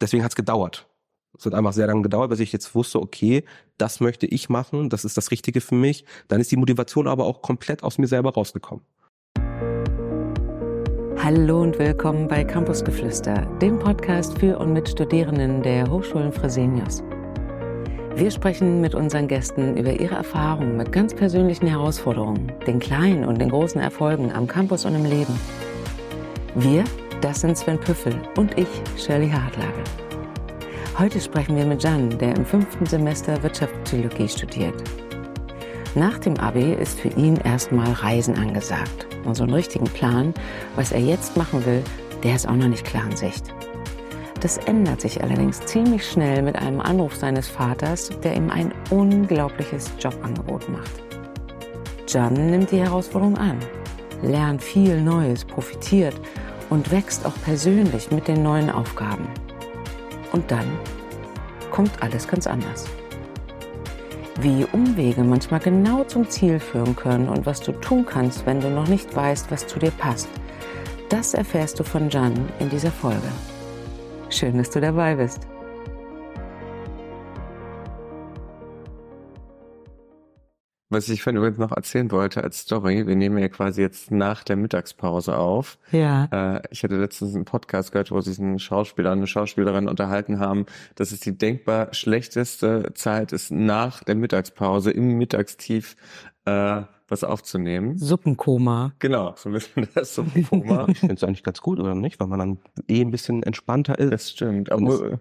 deswegen hat es gedauert. Es hat einfach sehr lange gedauert, bis ich jetzt wusste, okay, das möchte ich machen, das ist das Richtige für mich. Dann ist die Motivation aber auch komplett aus mir selber rausgekommen. Hallo und willkommen bei Campusgeflüster, dem Podcast für und mit Studierenden der Hochschulen Fresenius. Wir sprechen mit unseren Gästen über ihre Erfahrungen mit ganz persönlichen Herausforderungen, den kleinen und den großen Erfolgen am Campus und im Leben. Wir, das sind Sven Püffel und ich, Shirley Hartlage. Heute sprechen wir mit Jan, der im fünften Semester Wirtschaftspsychologie studiert. Nach dem Abi ist für ihn erstmal Reisen angesagt. Und so einen richtigen Plan, was er jetzt machen will, der ist auch noch nicht klar in Sicht. Das ändert sich allerdings ziemlich schnell mit einem Anruf seines Vaters, der ihm ein unglaubliches Jobangebot macht. Jan nimmt die Herausforderung an, lernt viel Neues, profitiert und wächst auch persönlich mit den neuen Aufgaben. Und dann kommt alles ganz anders. Wie Umwege manchmal genau zum Ziel führen können und was du tun kannst, wenn du noch nicht weißt, was zu dir passt, das erfährst du von Jan in dieser Folge. Schön, dass du dabei bist. Was ich vorhin übrigens noch erzählen wollte als Story, wir nehmen ja quasi jetzt nach der Mittagspause auf. Ja. Äh, ich hatte letztens einen Podcast gehört, wo sich ein Schauspieler und eine Schauspielerin unterhalten haben, dass es die denkbar schlechteste Zeit ist, nach der Mittagspause im Mittagstief äh, was aufzunehmen. Suppenkoma. Genau, so ein bisschen das Suppenkoma. Ich finde es eigentlich ganz gut, oder nicht? Weil man dann eh ein bisschen entspannter ist. das stimmt. Aber,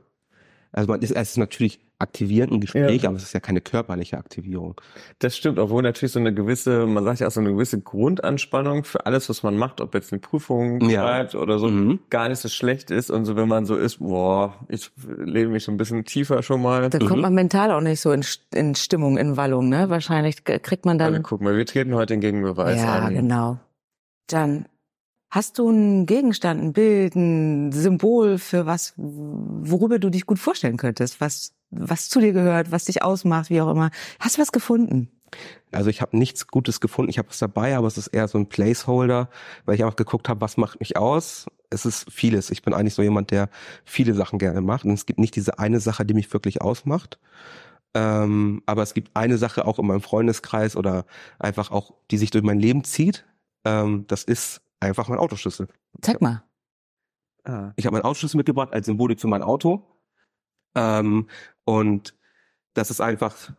Also man ist, es ist natürlich aktivierend ein Gespräch, Ja. aber es ist ja keine körperliche Aktivierung. Das stimmt, obwohl natürlich so eine gewisse, man sagt ja auch so eine gewisse Grundanspannung für alles, was man macht, ob jetzt eine Prüfung Ja. schreibt oder so, Mhm. gar nicht so schlecht ist. Und so, wenn man so ist, boah, ich lebe mich so ein bisschen tiefer schon mal. Da kommt man mental auch nicht so in, in Stimmung, in Wallung, ne? Wahrscheinlich kriegt man Also dann. guck mal, wir treten heute den Gegenbeweis ja, an. genau. Jan, hast du einen Gegenstand, ein Bild, ein Symbol für was, worüber du dich gut vorstellen könntest, was, was zu dir gehört, was dich ausmacht, wie auch immer? Hast du was gefunden? Also ich habe nichts Gutes gefunden. Ich habe was dabei, aber es ist eher so ein Placeholder, weil ich einfach geguckt habe, was macht mich aus. Es ist vieles. Ich bin eigentlich so jemand, der viele Sachen gerne macht. Und es gibt nicht diese eine Sache, die mich wirklich ausmacht. Ähm, aber es gibt eine Sache auch in meinem Freundeskreis oder einfach auch, die sich durch mein Leben zieht. Ähm, das ist einfach mein Autoschlüssel. Zeig mal. Ah. Ich habe meinen Autoschlüssel mitgebracht als Symbolik für mein Auto. Ähm, und das ist einfach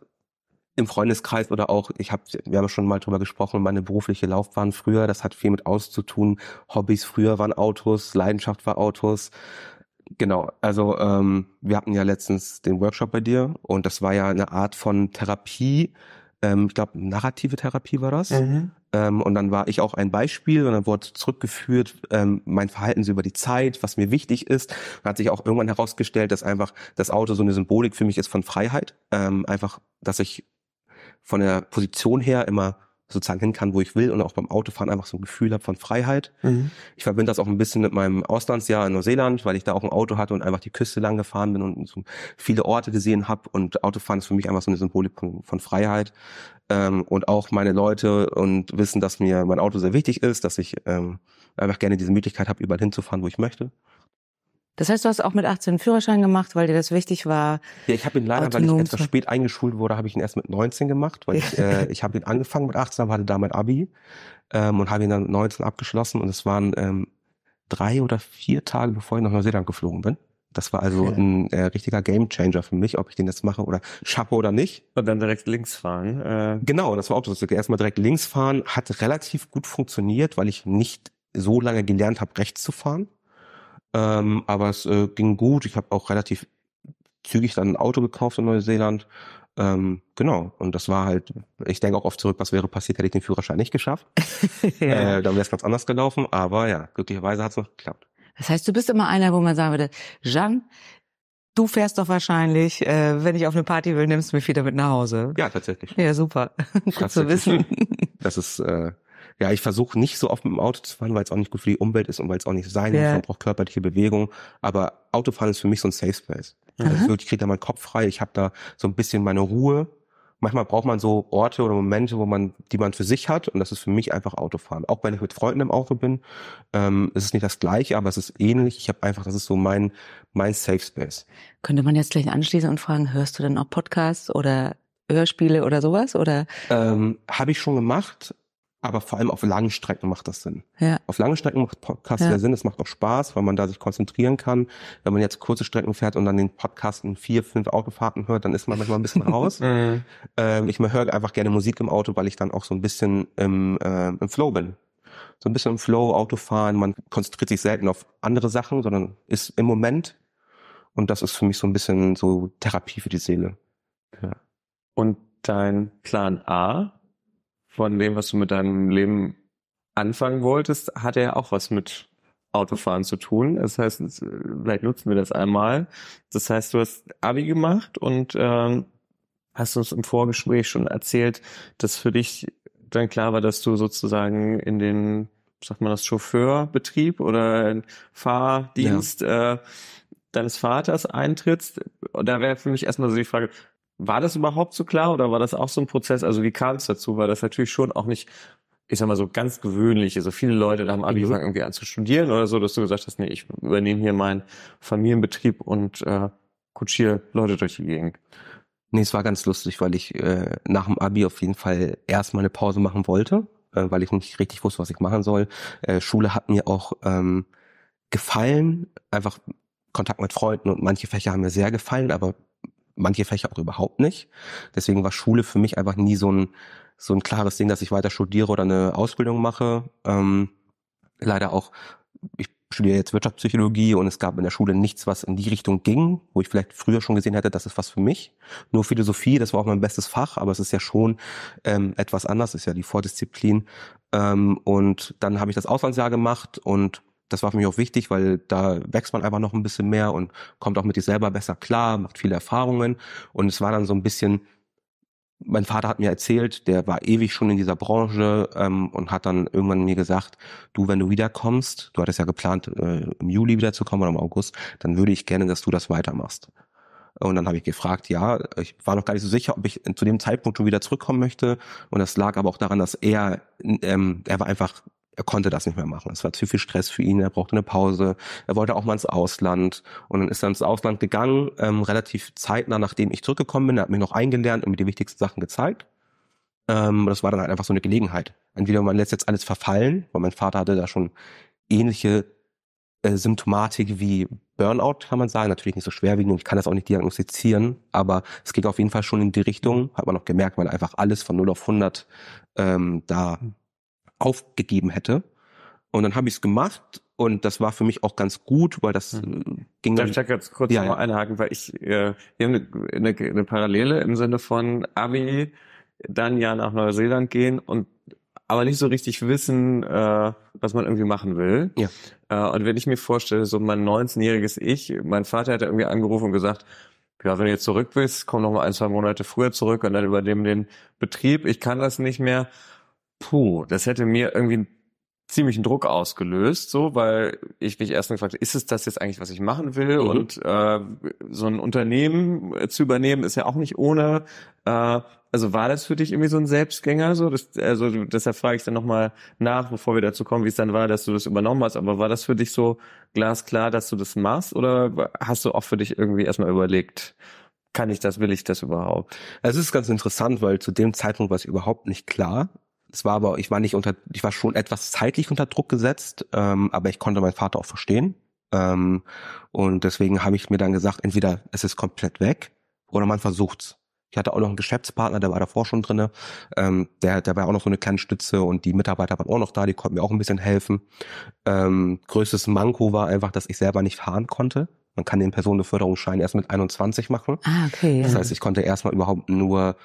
im Freundeskreis oder auch, ich habe, wir haben schon mal drüber gesprochen, meine berufliche Laufbahn früher, das hat viel mit Aus zu tun. Hobbys früher waren Autos, Leidenschaft war Autos. Genau, also ähm, wir hatten ja letztens den Workshop bei dir und das war ja eine Art von Therapie. Ähm, ich glaube, narrative Therapie war das. Mhm. Ähm, und dann war ich auch ein Beispiel und dann wurde zurückgeführt, ähm, mein Verhalten so über die Zeit, was mir wichtig ist. Und hat sich auch irgendwann herausgestellt, dass einfach das Auto so eine Symbolik für mich ist von Freiheit. Ähm, einfach, dass ich von der Position her immer sozusagen hin kann, wo ich will und auch beim Autofahren einfach so ein Gefühl habe von Freiheit. Mhm. Ich verbinde das auch ein bisschen mit meinem Auslandsjahr in Neuseeland, weil ich da auch ein Auto hatte und einfach die Küste lang gefahren bin und so viele Orte gesehen habe. Und Autofahren ist für mich einfach so eine Symbolik von, von Freiheit. Ähm, und auch meine Leute und wissen, dass mir mein Auto sehr wichtig ist, dass ich ähm, einfach gerne diese Möglichkeit habe, überall hinzufahren, wo ich möchte. Das heißt, du hast auch mit 18 einen Führerschein gemacht, weil dir das wichtig war. Ja, ich habe ihn leider, weil ich etwas zu- spät eingeschult wurde, habe ich ihn erst mit 19 gemacht, weil ich, äh, ich habe ihn angefangen mit 18, aber hatte da mein Abi ähm, und habe ihn dann mit 19 abgeschlossen und es waren ähm, drei oder vier Tage, bevor ich nach Neuseeland geflogen bin. Das war also Okay. ein äh, richtiger Gamechanger für mich, ob ich den jetzt mache oder schaffe oder nicht. Und dann direkt links fahren. Äh, Genau, das war auch das. Erstmal direkt links fahren, hat relativ gut funktioniert, weil ich nicht so lange gelernt habe, rechts zu fahren. Ähm, aber es äh, ging gut. Ich habe auch relativ zügig dann ein Auto gekauft in Neuseeland. Ähm, genau. Und das war halt, ich denke auch oft zurück, was wäre passiert, hätte ich den Führerschein nicht geschafft. Äh, dann wäre es ganz anders gelaufen. Aber ja, glücklicherweise hat es noch geklappt. Das heißt, du bist immer einer, wo man sagen würde, Jean, du fährst doch wahrscheinlich, äh, wenn ich auf eine Party will, nimmst du mich wieder mit nach Hause. Ja, tatsächlich. Ja, super. Gut zu wissen. Das ist, äh, ja, ich versuche nicht so oft mit dem Auto zu fahren, weil es auch nicht gut für die Umwelt ist und weil es auch nicht sein muss. Ja. Man braucht körperliche Bewegung. Aber Autofahren ist für mich so ein Safe Space. Also ich kriege da meinen Kopf frei. Ich habe da so ein bisschen meine Ruhe manchmal braucht man so Orte oder Momente, wo man, die man für sich hat. Und das ist für mich einfach Autofahren. Auch wenn ich mit Freunden im Auto bin, ähm, ist es nicht das Gleiche, aber es ist ähnlich. Ich habe einfach, das ist so mein mein Safe Space. Könnte man jetzt gleich anschließen und fragen, hörst du denn auch Podcasts oder Hörspiele oder sowas? Oder? Ähm, habe ich schon gemacht, aber vor allem auf langen Strecken macht das Sinn. Ja. Auf langen Strecken macht Podcast Ja. ja. Sinn, es macht auch Spaß, weil man da sich konzentrieren kann. Wenn man jetzt kurze Strecken fährt und dann den Podcast in vier, fünf Autofahrten hört, dann ist man manchmal ein bisschen raus. Mhm. ähm, ich höre einfach gerne Musik im Auto, weil ich dann auch so ein bisschen im, äh, im Flow bin. So ein bisschen im Flow, Autofahren, man konzentriert sich selten auf andere Sachen, sondern ist im Moment. Und das ist für mich so ein bisschen so Therapie für die Seele. Und dein Plan A von dem, was du mit deinem Leben anfangen wolltest, hat ja auch was mit Autofahren zu tun. Das heißt, es- vielleicht nutzen wir das einmal. Das heißt, du hast Abi gemacht und ähm, hast uns im Vorgespräch schon erzählt, dass für dich dann klar war, dass du sozusagen in den, sagt man das, Chauffeurbetrieb oder Fahrdienst äh, deines Vaters eintrittst. Und da wäre für mich erstmal so die Frage, war das überhaupt so klar oder war das auch so ein Prozess? Also wie kam es dazu? Weil das natürlich schon auch nicht, ich sag mal so ganz gewöhnlich. Also viele Leute da haben Abi Mhm. irgendwie an zu studieren oder so, dass du gesagt hast, nee, ich übernehme hier meinen Familienbetrieb und äh, kutschiere Leute durch die Gegend. Nee, es war ganz lustig, weil ich äh, nach dem Abi auf jeden Fall erstmal eine Pause machen wollte, äh, weil ich nicht richtig wusste, was ich machen soll. Äh, Schule hat mir auch ähm, gefallen, einfach Kontakt mit Freunden und manche Fächer haben mir sehr gefallen, aber manche Fächer auch überhaupt nicht. Deswegen war Schule für mich einfach nie so ein so ein klares Ding, dass ich weiter studiere oder eine Ausbildung mache. Ähm, leider auch, ich studiere jetzt Wirtschaftspsychologie und es gab in der Schule nichts, was in die Richtung ging, wo ich vielleicht früher schon gesehen hätte, das ist was für mich. Nur Philosophie, das war auch mein bestes Fach, aber es ist ja schon ähm, etwas anders, ist ja die Vordisziplin. Ähm, und dann habe ich das Auslandsjahr gemacht und das war für mich auch wichtig, weil da wächst man einfach noch ein bisschen mehr und kommt auch mit sich selber besser klar, macht viele Erfahrungen. Und es war dann so ein bisschen, mein Vater hat mir erzählt, der war ewig schon in dieser Branche ähm, und hat dann irgendwann mir gesagt, du, wenn du wiederkommst, du hattest ja geplant, äh, im Juli wiederzukommen oder im August, dann würde ich gerne, dass du das weitermachst. Und dann habe ich gefragt, ja, ich war noch gar nicht so sicher, ob ich zu dem Zeitpunkt schon wieder zurückkommen möchte. Und das lag aber auch daran, dass er, ähm, er war einfach, er konnte das nicht mehr machen. Es war zu viel Stress für ihn, er brauchte eine Pause, er wollte auch mal ins Ausland. Und dann ist er ins Ausland gegangen, ähm, relativ zeitnah, nachdem ich zurückgekommen bin. Er hat mich noch eingelernt und mir die wichtigsten Sachen gezeigt. Ähm, das war dann halt einfach so eine Gelegenheit. Entweder man lässt jetzt alles verfallen, weil mein Vater hatte da schon ähnliche äh, Symptomatik wie Burnout, kann man sagen. Natürlich nicht so schwerwiegend und ich kann das auch nicht diagnostizieren, aber es ging auf jeden Fall schon in die Richtung, hat man auch gemerkt, weil einfach alles von 0 auf 100 ähm, da aufgegeben hätte. Und dann habe ich es gemacht und das war für mich auch ganz gut, weil das Mhm. äh, ging Darf ich da ganz kurz Ja, noch mal ja. einhaken, weil ich, äh, eine, eine, eine Parallele im Sinne von Abi, dann ja nach Neuseeland gehen und aber nicht so richtig wissen, äh, was man irgendwie machen will. Ja. Äh, und wenn ich mir vorstelle, so mein 19-jähriges Ich, mein Vater hat irgendwie angerufen und gesagt, ja, wenn du jetzt zurück bist, komm noch mal ein, zwei Monate früher zurück und dann übernehmen den Betrieb. Ich kann das nicht mehr. Puh, das hätte mir irgendwie einen ziemlichen Druck ausgelöst, so, weil ich mich erst mal gefragt habe, ist es das jetzt eigentlich, was ich machen will? Mhm. Und äh, so ein Unternehmen äh, zu übernehmen, ist ja auch nicht ohne. Äh, also war das für dich irgendwie so ein Selbstgänger? So, das, also deshalb frage ich dann nochmal nach, bevor wir dazu kommen, wie es dann war, dass du das übernommen hast. Aber war das für dich so glasklar, dass du das machst? Oder hast du auch für dich irgendwie erstmal überlegt, kann ich das, will ich das überhaupt? Es ist ganz interessant, weil zu dem Zeitpunkt war es überhaupt nicht klar. Es war aber, ich war nicht unter, ich war schon etwas zeitlich unter Druck gesetzt, ähm, aber ich konnte meinen Vater auch verstehen. Ähm, und deswegen habe ich mir dann gesagt, entweder es ist komplett weg oder man versucht's. Ich hatte auch noch einen Geschäftspartner, der war davor schon drinne. Ähm, der, der war auch noch so eine kleine Stütze und die Mitarbeiter waren auch noch da, die konnten mir auch ein bisschen helfen. Ähm, größtes Manko war einfach, dass ich selber nicht fahren konnte. Man kann den Personenbeförderungsschein erst mit 21 machen. Ah, okay. Das ja. heißt, ich konnte erstmal überhaupt nur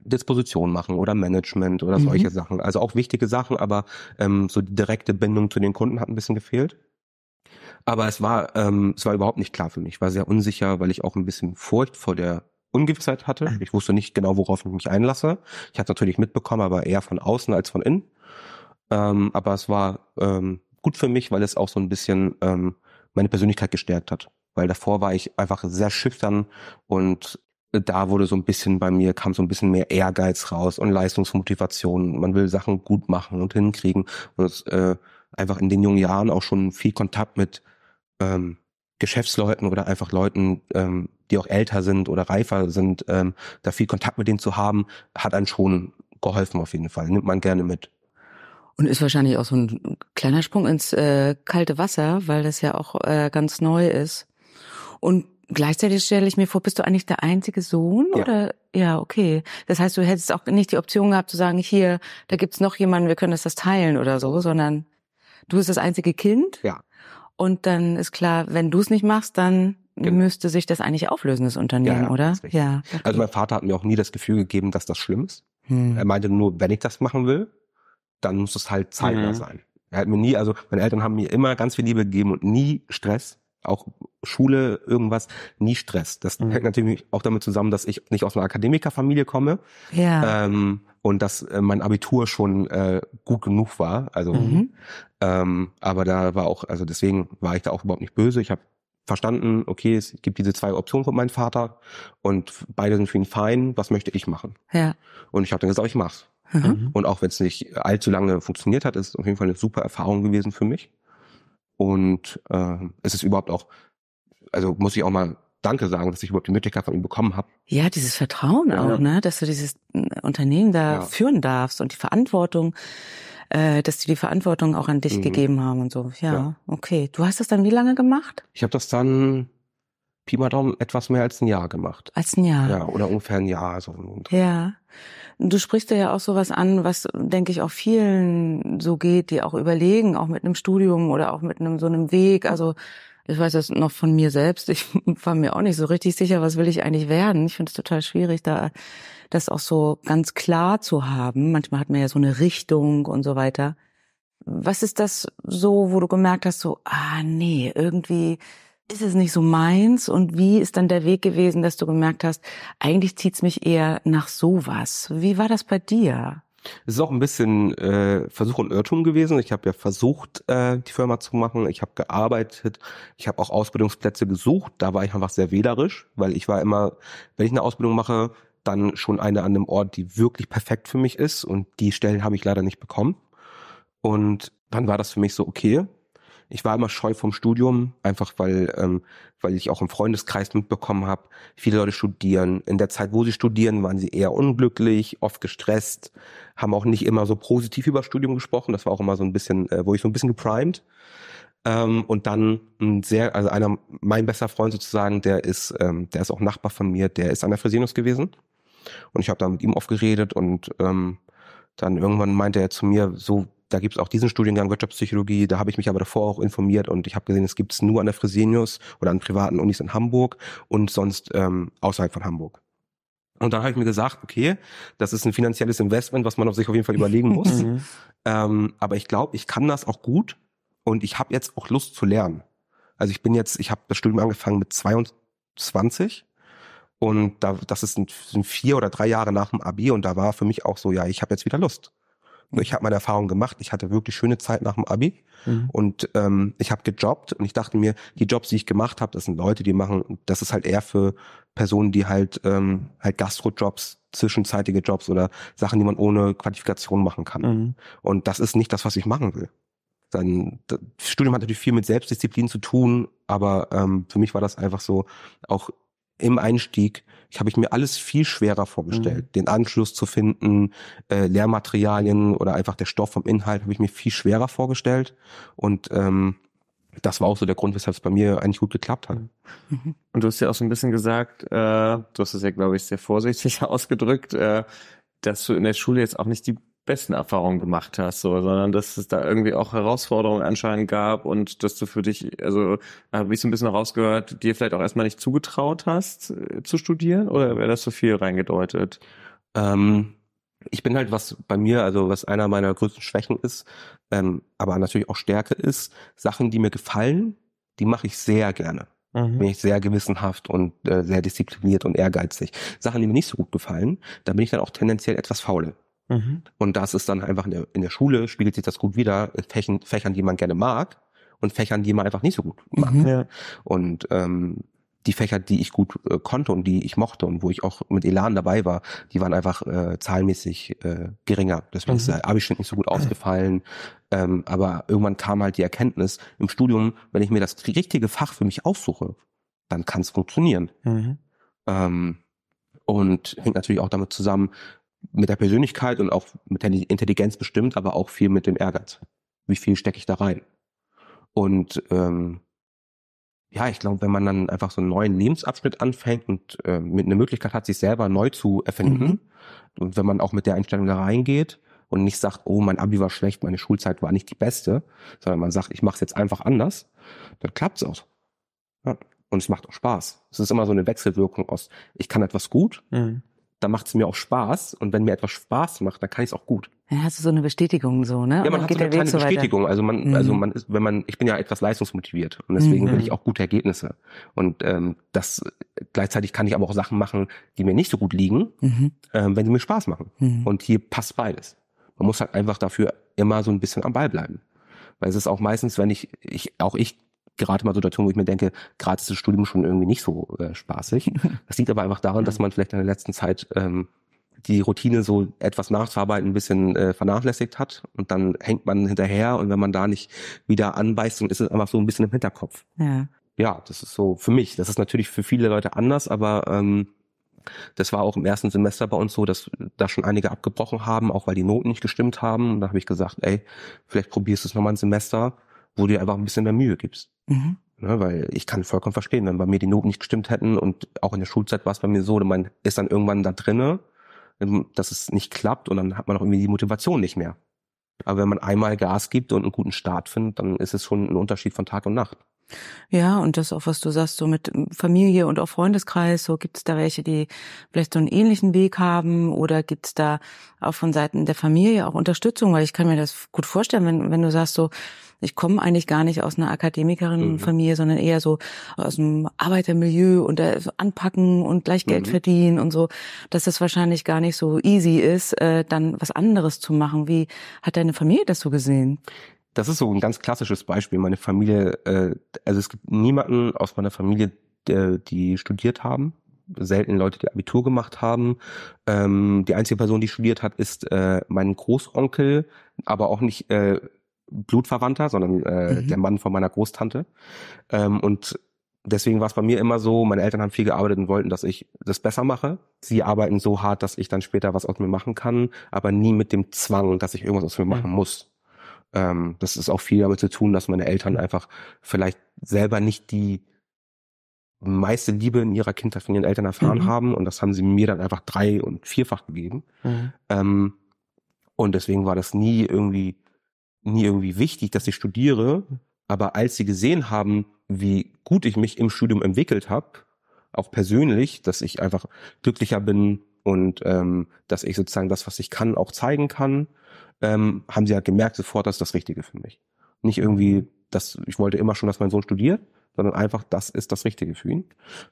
Disposition machen oder Management oder Mhm. solche Sachen. Also auch wichtige Sachen, aber ähm, so die direkte Bindung zu den Kunden hat ein bisschen gefehlt. Aber es war, ähm, es war überhaupt nicht klar für mich. Ich war sehr unsicher, weil ich auch ein bisschen Furcht vor der Ungewissheit hatte. Ich wusste nicht genau, worauf ich mich einlasse. Ich hatte natürlich mitbekommen, aber eher von außen als von innen. Ähm, aber es war ähm, gut für mich, weil es auch so ein bisschen ähm, meine Persönlichkeit gestärkt hat. Weil davor war ich einfach sehr schüchtern und da wurde so ein bisschen bei mir, kam so ein bisschen mehr Ehrgeiz raus und Leistungsmotivation. Man will Sachen gut machen und hinkriegen. Und es, äh, einfach in den jungen Jahren auch schon viel Kontakt mit ähm, Geschäftsleuten oder einfach Leuten, ähm, die auch älter sind oder reifer sind, ähm, da viel Kontakt mit denen zu haben, hat einen schon geholfen auf jeden Fall. Nimmt man gerne mit. Und ist wahrscheinlich auch so ein kleiner Sprung ins äh, kalte Wasser, weil das ja auch äh, ganz neu ist. Und gleichzeitig stelle ich mir vor, bist du eigentlich der einzige Sohn Ja. oder? Ja, okay. Das heißt, du hättest auch nicht die Option gehabt zu sagen, hier, da gibt's noch jemanden, wir können das, das teilen oder so, sondern du bist das einzige Kind. Ja. Und dann ist klar, wenn du es nicht machst, dann Genau. müsste sich das eigentlich auflösen, das Unternehmen, Ja, ja, oder? Ja. Also mein Vater hat mir auch nie das Gefühl gegeben, dass das schlimm ist. hm. Er meinte nur, wenn ich das machen will, dann muss es halt zeitnah Mhm. sein. Er hat mir nie, also meine Eltern haben mir immer ganz viel Liebe gegeben und nie Stress. Auch Schule, irgendwas, nie Stress. Das Mhm. hängt natürlich auch damit zusammen, dass ich nicht aus einer Akademikerfamilie komme ja. ähm, und dass äh, mein Abitur schon äh, gut genug war. Also, Mhm. ähm, aber da war auch, also deswegen war ich da auch überhaupt nicht böse. Ich habe verstanden, okay, es gibt diese zwei Optionen von meinem Vater und beide sind für ihn fein. Was möchte ich machen? Ja. Und ich habe dann gesagt, ich mach's. Mhm. Und auch wenn es nicht allzu lange funktioniert hat, ist es auf jeden Fall eine super Erfahrung gewesen für mich. Und äh, es ist überhaupt auch, also muss ich auch mal Danke sagen, dass ich überhaupt die Möglichkeit von ihm bekommen habe. Ja, dieses Vertrauen Ja. auch, ne, dass du dieses äh, Unternehmen da Ja. führen darfst und die Verantwortung, äh, dass die die Verantwortung auch an dich Mhm. gegeben haben und so. Ja, Ja. okay. Du hast das dann wie lange gemacht? Ich habe das dann Pi mal Daumen etwas mehr als ein Jahr gemacht. Als ein Jahr. Ja, oder ungefähr ein Jahr. So. Ja. Du sprichst ja auch sowas an, was, denke ich, auch vielen so geht, die auch überlegen, auch mit einem Studium oder auch mit einem so einem Weg. Also ich weiß das noch von mir selbst. Ich war mir auch nicht so richtig sicher, was will ich eigentlich werden. Ich finde es total schwierig, da das auch so ganz klar zu haben. Manchmal hat man ja so eine Richtung und so weiter. Was ist das so, wo du gemerkt hast, so, ah nee, irgendwie ist es nicht so meins und wie ist dann der Weg gewesen, dass du gemerkt hast, eigentlich zieht's mich eher nach sowas. Wie war das bei dir? Es ist auch ein bisschen äh, Versuch und Irrtum gewesen. Ich habe ja versucht, äh, die Firma zu machen. Ich habe gearbeitet. Ich habe auch Ausbildungsplätze gesucht. Da war ich einfach sehr wählerisch, weil ich war immer, wenn ich eine Ausbildung mache, dann schon eine an einem Ort, die wirklich perfekt für mich ist. Und die Stellen habe ich leider nicht bekommen. Und dann war das für mich so, okay. Ich war immer scheu vom Studium, einfach weil, ähm, weil ich auch im Freundeskreis mitbekommen habe, viele Leute studieren. In der Zeit, wo sie studieren, waren sie eher unglücklich, oft gestresst, haben auch nicht immer so positiv über Studium gesprochen. Das war auch immer so ein bisschen, äh, wo ich so ein bisschen geprimed. Ähm, und dann ein sehr, also einer, mein bester Freund sozusagen, der ist, ähm, der ist auch Nachbar von mir, der ist an der Fresenius gewesen. Und ich habe da mit ihm oft geredet und ähm, dann irgendwann meinte er zu mir, so, da gibt's auch diesen Studiengang Wirtschaftspsychologie, da habe ich mich aber davor auch informiert und ich habe gesehen, es gibt's nur an der Fresenius oder an privaten Unis in Hamburg und sonst ähm, außerhalb von Hamburg. Und dann habe ich mir gesagt, okay, das ist ein finanzielles Investment, was man auf sich auf jeden Fall überlegen muss. Mhm. Ähm, aber ich glaube, ich kann das auch gut und ich habe jetzt auch Lust zu lernen. Also ich bin jetzt, ich habe das Studium angefangen mit 22 und da, das ist, sind vier oder drei Jahre nach dem Abi und da war für mich auch so, ja, ich habe jetzt wieder Lust. Nur Ich habe meine Erfahrung gemacht, ich hatte wirklich schöne Zeit nach dem Abi Mhm. und ähm, ich habe gejobbt und ich dachte mir, die Jobs, die ich gemacht habe, das sind Leute, die machen, das ist halt eher für Personen, die halt ähm, halt Gastrojobs, zwischenzeitige Jobs oder Sachen, die man ohne Qualifikation machen kann. Mhm. Und das ist nicht das, was ich machen will. Dann, das Studium hat natürlich viel mit Selbstdisziplin zu tun, aber ähm, für mich war das einfach so, auch im Einstieg, ich habe ich mir alles viel schwerer vorgestellt. Den Anschluss zu finden, äh, Lehrmaterialien oder einfach der Stoff vom Inhalt habe ich mir viel schwerer vorgestellt. Und ähm, das war auch so der Grund, weshalb es bei mir eigentlich gut geklappt hat. Mhm. Und du hast ja auch so ein bisschen gesagt, äh, du hast es ja, glaube ich, sehr vorsichtig ausgedrückt, äh, dass du in der Schule jetzt auch nicht die besten Erfahrungen gemacht hast, so, sondern dass es da irgendwie auch Herausforderungen anscheinend gab und dass du für dich, also habe ich so ein bisschen rausgehört, dir vielleicht auch erstmal nicht zugetraut hast, äh, zu studieren oder wäre das zu viel reingedeutet? Ähm, ich bin halt, was bei mir, also was einer meiner größten Schwächen ist, ähm, aber natürlich auch Stärke ist, Sachen, die mir gefallen, die mache ich sehr gerne. Bin Mhm. ich sehr gewissenhaft und äh, sehr diszipliniert und ehrgeizig. Sachen, die mir nicht so gut gefallen, da bin ich dann auch tendenziell etwas faul. Mhm. Und das ist dann einfach in der, in der Schule, spiegelt sich das gut wieder, in Fächen, Fächern, die man gerne mag und Fächern, die man einfach nicht so gut mag. Mhm. Ja. Und ähm, die Fächer, die ich gut äh, konnte und die ich mochte und wo ich auch mit Elan dabei war, die waren einfach äh, zahlenmäßig äh, geringer. Deswegen ist Mhm. der Abischnitt nicht so gut ausgefallen. Ähm, aber irgendwann kam halt die Erkenntnis im Studium, wenn ich mir das richtige Fach für mich aussuche, dann kann es funktionieren. Mhm. Ähm, und hängt natürlich auch damit zusammen mit der Persönlichkeit und auch mit der Intelligenz bestimmt, aber auch viel mit dem Ehrgeiz. Wie viel stecke ich da rein? Und ähm, ja, ich glaube, wenn man dann einfach so einen neuen Lebensabschnitt anfängt und äh, mit einer Möglichkeit hat, sich selber neu zu erfinden, Mhm. und wenn man auch mit der Einstellung da reingeht und nicht sagt, oh, mein Abi war schlecht, meine Schulzeit war nicht die beste, sondern man sagt, ich mache es jetzt einfach anders, dann klappt's auch. Ja. Und es macht auch Spaß. Es ist immer so eine Wechselwirkung aus, ich kann etwas gut, Mhm. Dann macht es mir auch Spaß und wenn mir etwas Spaß macht, dann kann ich es auch gut. Ja, hast du so eine Bestätigung so, ne? Ja, man dann hat so eine kleine so weiter. Bestätigung. Also man, Mhm. also man ist, wenn man, ich bin ja etwas leistungsmotiviert und deswegen Mhm. will ich auch gute Ergebnisse. Und ähm, das gleichzeitig kann ich aber auch Sachen machen, die mir nicht so gut liegen, Mhm. ähm, wenn sie mir Spaß machen. Mhm. Und hier passt beides. Man muss halt einfach dafür immer so ein bisschen am Ball bleiben. Weil es ist auch meistens, wenn ich, ich auch ich gerate mal Situationen, wo ich mir denke, gerade ist das Studium schon irgendwie nicht so äh, spaßig. Das liegt aber einfach daran, dass man vielleicht in der letzten Zeit ähm, die Routine so etwas nachzuarbeiten ein bisschen äh, vernachlässigt hat und dann hängt man hinterher und wenn man da nicht wieder anbeißt, dann ist es einfach so ein bisschen im Hinterkopf. ja. Ja, das ist so für mich. Das ist natürlich für viele Leute anders, aber ähm, das war auch im ersten Semester bei uns so, dass da schon einige abgebrochen haben, auch weil die Noten nicht gestimmt haben. Und da habe ich gesagt, ey, vielleicht probierst du es nochmal ein Semester, wo du dir einfach ein bisschen mehr Mühe gibst. Mhm. Ne, weil ich kann vollkommen verstehen, wenn bei mir die Noten nicht gestimmt hätten und auch in der Schulzeit war es bei mir so, man ist dann irgendwann da drinne, ähm, dass es nicht klappt und dann hat man auch irgendwie die Motivation nicht mehr. Aber wenn man einmal Gas gibt und einen guten Start findet, dann ist es schon ein Unterschied von Tag und Nacht. Ja, und das auch, was du sagst, so mit Familie und auch Freundeskreis, so gibt's da welche, die vielleicht so einen ähnlichen Weg haben oder gibt's da auch von Seiten der Familie auch Unterstützung? Weil ich kann mir das gut vorstellen, wenn, wenn du sagst so, ich komme eigentlich gar nicht aus einer Mhm. Akademikerinnenfamilie, sondern eher so aus einem Arbeitermilieu und da anpacken und gleich Geld Mhm. verdienen und so, dass es wahrscheinlich gar nicht so easy ist, äh, dann was anderes zu machen. Wie hat deine Familie das so gesehen? Das ist so ein ganz klassisches Beispiel. Meine Familie, äh, also es gibt niemanden aus meiner Familie, der, die studiert haben. Selten Leute, die Abitur gemacht haben. Ähm, die einzige Person, die studiert hat, ist äh, mein Großonkel, aber auch nicht äh, Blutverwandter, sondern äh, Mhm. der Mann von meiner Großtante. Ähm, und deswegen war es bei mir immer so, meine Eltern haben viel gearbeitet und wollten, dass ich das besser mache. Sie arbeiten so hart, dass ich dann später was aus mir machen kann, aber nie mit dem Zwang, dass ich irgendwas aus mir machen muss. Ähm, das ist auch viel damit zu tun, dass meine Eltern einfach vielleicht selber nicht die meiste Liebe in ihrer Kindheit von ihren Eltern erfahren Mhm. haben und das haben sie mir dann einfach drei- und vierfach gegeben. Mhm. Ähm, und deswegen war das nie irgendwie, nie irgendwie wichtig, dass ich studiere. Aber als sie gesehen haben, wie gut ich mich im Studium entwickelt habe, auch persönlich, dass ich einfach glücklicher bin und ähm, dass ich sozusagen das, was ich kann, auch zeigen kann, ähm, haben sie ja gemerkt sofort, das ist das Richtige für mich. Nicht irgendwie, dass ich wollte immer schon, dass mein Sohn studiert, sondern einfach, das ist das Richtige für ihn.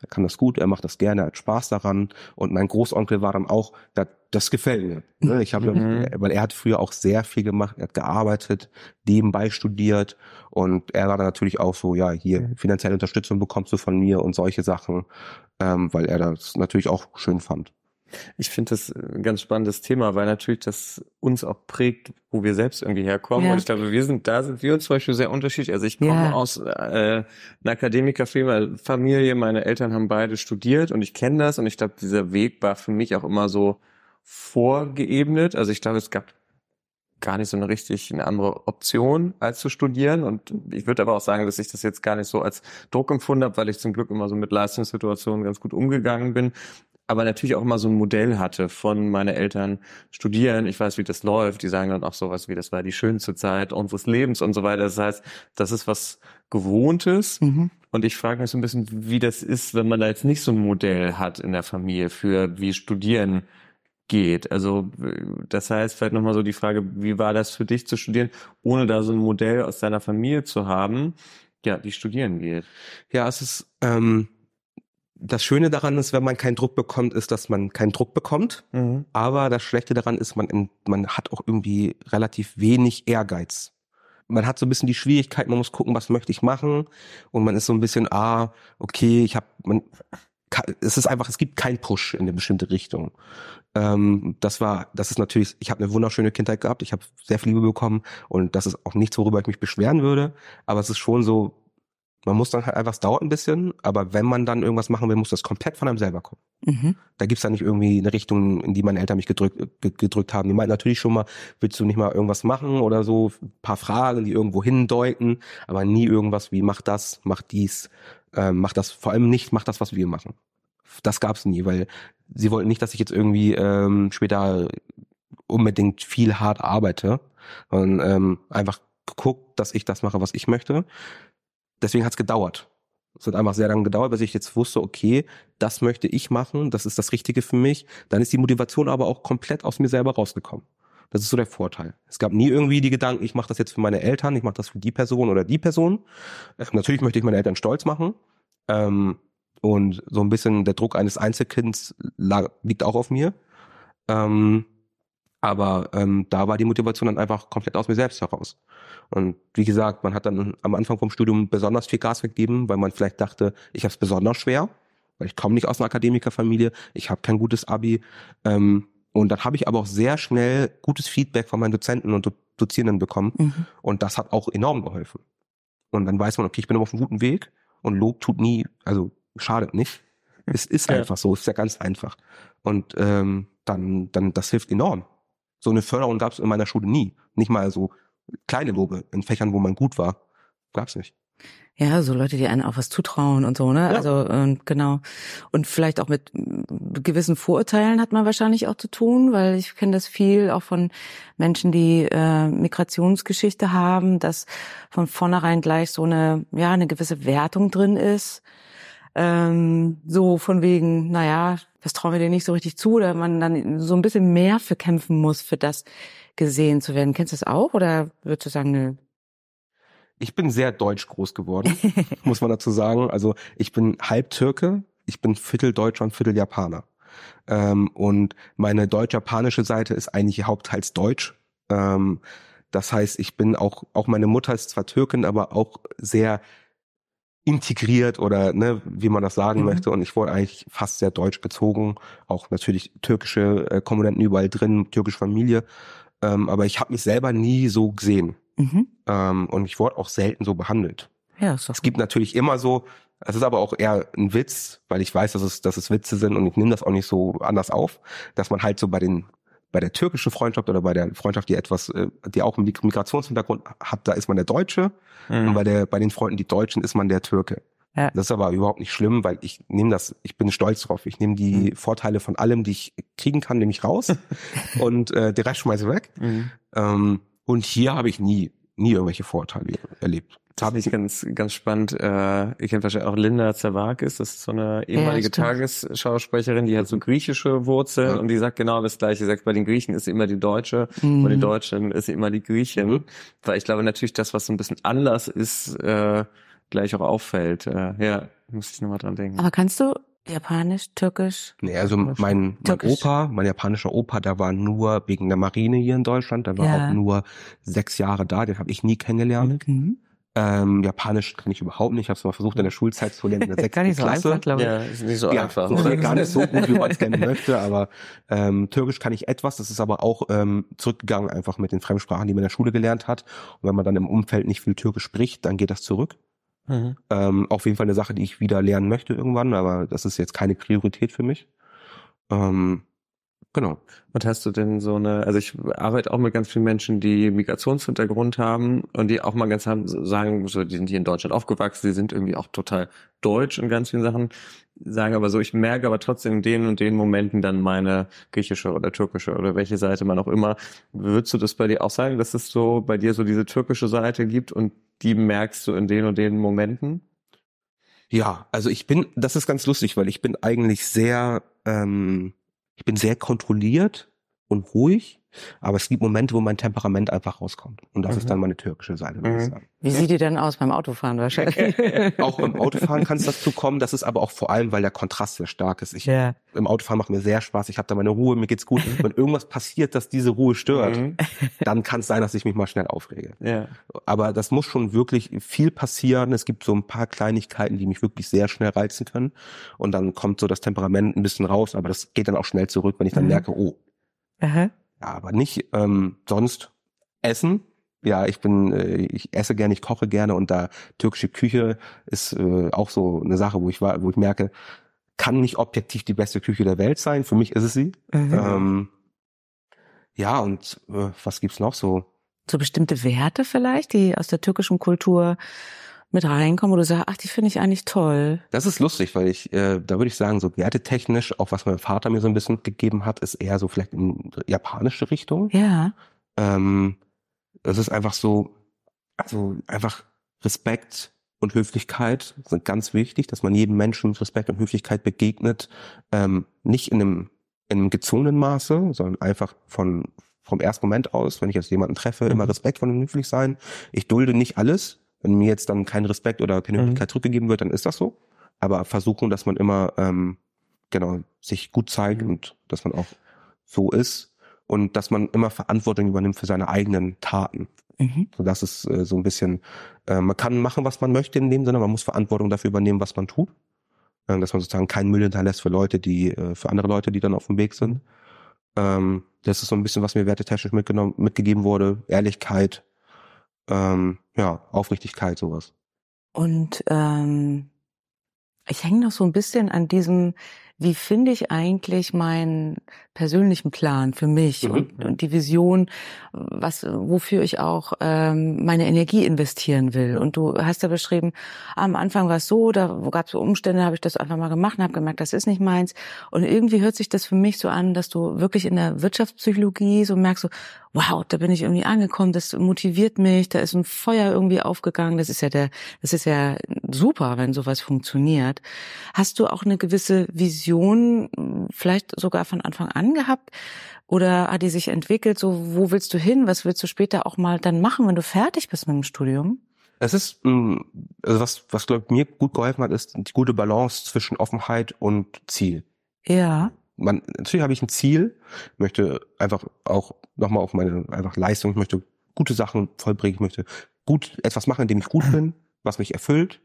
Er kann das gut, er macht das gerne, er hat Spaß daran. Und mein Großonkel war dann auch, das, das gefällt mir. Ne? Ich habe, Mhm. weil er hat früher auch sehr viel gemacht, er hat gearbeitet, nebenbei studiert und er war dann natürlich auch so, ja, hier finanzielle Unterstützung bekommst du von mir und solche Sachen, ähm, weil er das natürlich auch schön fand. Ich finde das ein ganz spannendes Thema, weil natürlich das uns auch prägt, wo wir selbst irgendwie herkommen. Ja. Und ich glaube, wir sind, da sind wir uns zum Beispiel sehr unterschiedlich. Also ich komme Ja. aus äh, einer Akademikerfamilie, meine Eltern haben beide studiert und ich kenne das und ich glaube, dieser Weg war für mich auch immer so vorgeebnet. Also ich glaube, es gab gar nicht so eine richtig eine andere Option als zu studieren und ich würde aber auch sagen, dass ich das jetzt gar nicht so als Druck empfunden habe, weil ich zum Glück immer so mit Leistungssituationen ganz gut umgegangen bin aber natürlich auch immer so ein Modell hatte von meine Eltern studieren. Ich weiß, wie das läuft. Die sagen dann auch sowas wie, das war die schönste Zeit unseres Lebens und so weiter. Das heißt, das ist was Gewohntes. Mhm. Und ich frage mich so ein bisschen, wie das ist, wenn man da jetzt nicht so ein Modell hat in der Familie für wie Studieren geht. Also das heißt vielleicht nochmal so die Frage, wie war das für dich zu studieren, ohne da so ein Modell aus deiner Familie zu haben, ja, wie studieren geht. Ja, es ist ähm, das Schöne daran ist, wenn man keinen Druck bekommt, ist, dass man keinen Druck bekommt. Mhm. Aber das Schlechte daran ist, man, man hat auch irgendwie relativ wenig Ehrgeiz. man hat so ein bisschen die Schwierigkeit, man muss gucken, was möchte ich machen und man ist so ein bisschen, ah, okay, ich habe, man, es ist einfach, es gibt keinen Push in eine bestimmte Richtung. Ähm, das war, das ist natürlich, ich habe eine wunderschöne Kindheit gehabt, ich habe sehr viel Liebe bekommen und das ist auch nichts, worüber ich mich beschweren würde, aber es ist schon so, man muss dann halt einfach, es dauert ein bisschen, aber wenn man dann irgendwas machen will, muss das komplett von einem selber kommen. Mhm. Da gibt's dann nicht irgendwie eine Richtung, in die meine Eltern mich gedrückt, gedrückt haben. Die meinten natürlich schon mal, willst du nicht mal irgendwas machen oder so, ein paar Fragen, die irgendwo hindeuten, aber nie irgendwas wie mach das, mach dies, ähm, mach das, vor allem nicht, mach das, was wir machen. Das gab's nie, weil sie wollten nicht, dass ich jetzt irgendwie ähm, später unbedingt viel hart arbeite, sondern ähm, einfach guckt, dass ich das mache, was ich möchte deswegen hat es gedauert. Es hat einfach sehr lange gedauert, bis ich jetzt wusste, okay, das möchte ich machen, das ist das Richtige für mich. Dann ist die Motivation aber auch komplett aus mir selber rausgekommen. Das ist so der Vorteil. Es gab nie irgendwie die Gedanken, ich mache das jetzt für meine Eltern, ich mache das für die Person oder die Person. Äh, natürlich möchte ich meine Eltern stolz machen. Ähm, und so ein bisschen der Druck eines Einzelkinds lag, liegt auch auf mir. Ähm, aber ähm, da war die Motivation dann einfach komplett aus mir selbst heraus. Und wie gesagt, man hat dann am Anfang vom Studium besonders viel Gas gegeben, weil man vielleicht dachte, ich habe es besonders schwer, weil ich komme nicht aus einer Akademikerfamilie, ich habe kein gutes Abi. Ähm, und dann habe ich aber auch sehr schnell gutes Feedback von meinen Dozenten und Do Dozierenden bekommen. Mhm. Und das hat auch enorm geholfen. Und dann weiß man, okay, ich bin auf einem guten Weg und Lob tut nie, also schadet nicht. Es ist ja. einfach so, es ist ja ganz einfach. Und ähm, dann, dann, das hilft enorm. So eine Förderung gab es in meiner Schule nie. Nicht mal so kleine Lobe in Fächern, wo man gut war. Gab's nicht. Ja, so Leute, die einen auch was zutrauen und so, ne? Ja. Also und genau. Und vielleicht auch mit gewissen Vorurteilen hat man wahrscheinlich auch zu tun, weil ich kenne das viel auch von Menschen, die äh, Migrationsgeschichte haben, dass von vornherein gleich so eine ja eine gewisse Wertung drin ist. Ähm, so von wegen, naja, das trauen wir dir nicht so richtig zu, oder man dann so ein bisschen mehr für kämpfen muss, für das gesehen zu werden. Kennst du das auch oder würdest du sagen, nö? Ich bin sehr deutsch groß geworden, muss man dazu sagen. Also ich bin halb Türke, ich bin Viertel Deutscher und Viertel Japaner. Ähm, und meine deutsch-japanische Seite ist eigentlich hauptteils deutsch. Ähm, das heißt, ich bin auch, auch meine Mutter ist zwar Türkin, aber auch sehr integriert oder ne, wie man das sagen mhm. möchte. Und ich wurde eigentlich fast sehr deutsch bezogen. Auch natürlich türkische äh, Komponenten überall drin, türkische Familie. Ähm, aber ich habe mich selber nie so gesehen. Mhm. Ähm, und ich wurde auch selten so behandelt. Ja, ist es gibt natürlich immer so, es ist aber auch eher ein Witz, weil ich weiß, dass es, dass es Witze sind und ich nehme das auch nicht so anders auf, dass man halt so bei den bei der türkischen Freundschaft oder bei der Freundschaft, die etwas, äh, die auch einen Migrationshintergrund hat, da ist man der Deutsche mhm. und bei der bei den Freunden, die Deutschen, ist man der Türke. Ja. Das ist aber überhaupt nicht schlimm, weil ich nehme das, ich bin stolz drauf. Ich nehme die mhm. Vorteile von allem, die ich kriegen kann, nehme ich raus und äh, der Rest schmeiße weg. Mhm. Ähm, und hier habe ich nie, nie irgendwelche Vorteile erlebt. Das habe ich ganz, ganz spannend. Äh, ihr kennt wahrscheinlich auch Linda Zervakis, das ist so eine ehemalige ja, Tagesschausprecherin, die hat so griechische Wurzeln ja. und die sagt genau das Gleiche. Sie sagt, bei den Griechen ist immer die Deutsche, mhm. bei den Deutschen ist immer die Griechin. Mhm. Weil ich glaube natürlich, das, was so ein bisschen anders ist, äh, gleich auch auffällt. Äh, ja, muss ich nochmal dran denken. Aber kannst du Japanisch, Türkisch? Nee, also mein, mein Opa, mein japanischer Opa, der war nur wegen der Marine hier in Deutschland, der war ja. auch nur sechs Jahre da, den habe ich nie kennengelernt. Mhm. Ähm, Japanisch kann ich überhaupt nicht. Ich habe es mal versucht in der Schulzeit zu lernen, in der sechsten so Klasse. Einfach, glaube ich. Ja, ist nicht so ja, einfach. gar nicht so gut, wie man es gerne möchte, aber ähm, Türkisch kann ich etwas. Das ist aber auch ähm, zurückgegangen einfach mit den Fremdsprachen, die man in der Schule gelernt hat. Und wenn man dann im Umfeld nicht viel Türkisch spricht, dann geht das zurück. Mhm. Ähm, auf jeden Fall eine Sache, die ich wieder lernen möchte irgendwann, aber das ist jetzt keine Priorität für mich. Ähm, genau. Was hast du denn so eine, also ich arbeite auch mit ganz vielen Menschen, die Migrationshintergrund haben und die auch mal ganz haben, sagen, so, die sind hier in Deutschland aufgewachsen, die sind irgendwie auch total deutsch in ganz vielen Sachen, sagen aber so, ich merke aber trotzdem in den und den Momenten dann meine griechische oder türkische oder welche Seite man auch immer. Würdest du das bei dir auch sagen, dass es so bei dir so diese türkische Seite gibt und die merkst du in den und den Momenten? Ja, also ich bin, das ist ganz lustig, weil ich bin eigentlich sehr, ähm, ich bin sehr kontrolliert und ruhig Aber es gibt Momente, wo mein Temperament einfach rauskommt. Und das Mhm. ist dann meine türkische Seite, würde ich Mhm. sagen. Wie sieht die denn aus beim Autofahren wahrscheinlich? Auch beim Autofahren kann es dazu kommen. Das ist aber auch vor allem, weil der Kontrast sehr stark ist. Ich, ja. Im Autofahren macht mir sehr Spaß. Ich habe da meine Ruhe, mir geht's gut. Wenn irgendwas passiert, dass diese Ruhe stört, Mhm. dann kann es sein, dass ich mich mal schnell aufrege. Ja. Aber das muss schon wirklich viel passieren. Es gibt so ein paar Kleinigkeiten, die mich wirklich sehr schnell reizen können. Und dann kommt so das Temperament ein bisschen raus, aber das geht dann auch schnell zurück, wenn ich dann Mhm. merke, oh, Aha. Ja, aber nicht ähm, sonst essen. Ja, ich bin, äh, ich esse gerne, ich koche gerne und da türkische Küche ist äh, auch so eine Sache, wo ich war, wo ich merke, kann nicht objektiv die beste Küche der Welt sein. Für mich ist es sie. Mhm. Ähm, ja, und äh, was gibt's noch so? So bestimmte Werte vielleicht, die aus der türkischen Kultur mit reinkommen, wo du sagst, ach, die finde ich eigentlich toll. Das ist lustig, weil ich, äh, da würde ich sagen, so wertetechnisch, auch was mein Vater mir so ein bisschen gegeben hat, ist eher so vielleicht in japanische Richtung. Ja. Ähm, das ist einfach so, also einfach Respekt und Höflichkeit sind ganz wichtig, dass man jedem Menschen mit Respekt und Höflichkeit begegnet, ähm, nicht in einem, in einem gezwungenen Maße, sondern einfach von vom ersten Moment aus, wenn ich jetzt jemanden treffe, immer Mhm. respektvoll und höflich sein. Ich dulde nicht alles. Wenn mir jetzt dann kein Respekt oder keine Mhm. Höflichkeit zurückgegeben wird, dann ist das so. Aber versuchen, dass man immer ähm, genau sich gut zeigt Mhm. und dass man auch so ist und dass man immer Verantwortung übernimmt für seine eigenen Taten. Mhm. So das ist äh, so ein bisschen, äh, man kann machen, was man möchte in dem Sinne, man muss Verantwortung dafür übernehmen, was man tut. Äh, dass man sozusagen keinen Müll hinterlässt für Leute, die, äh, für andere Leute, die dann auf dem Weg sind. Ähm, das ist so ein bisschen, was mir wertetechnisch mitgenommen, mitgegeben wurde. Ehrlichkeit, ähm, ja, Aufrichtigkeit, sowas. Und ähm, ich hänge noch so ein bisschen an diesem, wie finde ich eigentlich meinen persönlichen Plan für mich Mhm. und, und die Vision, was, wofür ich auch ähm, meine Energie investieren will. Und du hast ja beschrieben, am Anfang war es so, da gab es so Umstände, habe ich das einfach mal gemacht und habe gemerkt, das ist nicht meins. Und irgendwie hört sich das für mich so an, dass du wirklich in der Wirtschaftspsychologie so merkst, so, wow, da bin ich irgendwie angekommen, das motiviert mich, da ist ein Feuer irgendwie aufgegangen. Das ist ja der, das ist ja super, wenn sowas funktioniert. Hast du auch eine gewisse Vision, vielleicht sogar von Anfang an gehabt? Oder hat die sich entwickelt? So, wo willst du hin? Was willst du später auch mal dann machen, wenn du fertig bist mit dem Studium? Es ist, mh, also was, was glaube ich mir gut geholfen hat, ist die gute Balance zwischen Offenheit und Ziel. Ja. man, natürlich habe ich ein Ziel, möchte einfach auch nochmal auf meine einfach Leistung, ich möchte gute Sachen vollbringen, ich möchte gut etwas machen, in dem ich gut bin, was mich erfüllt.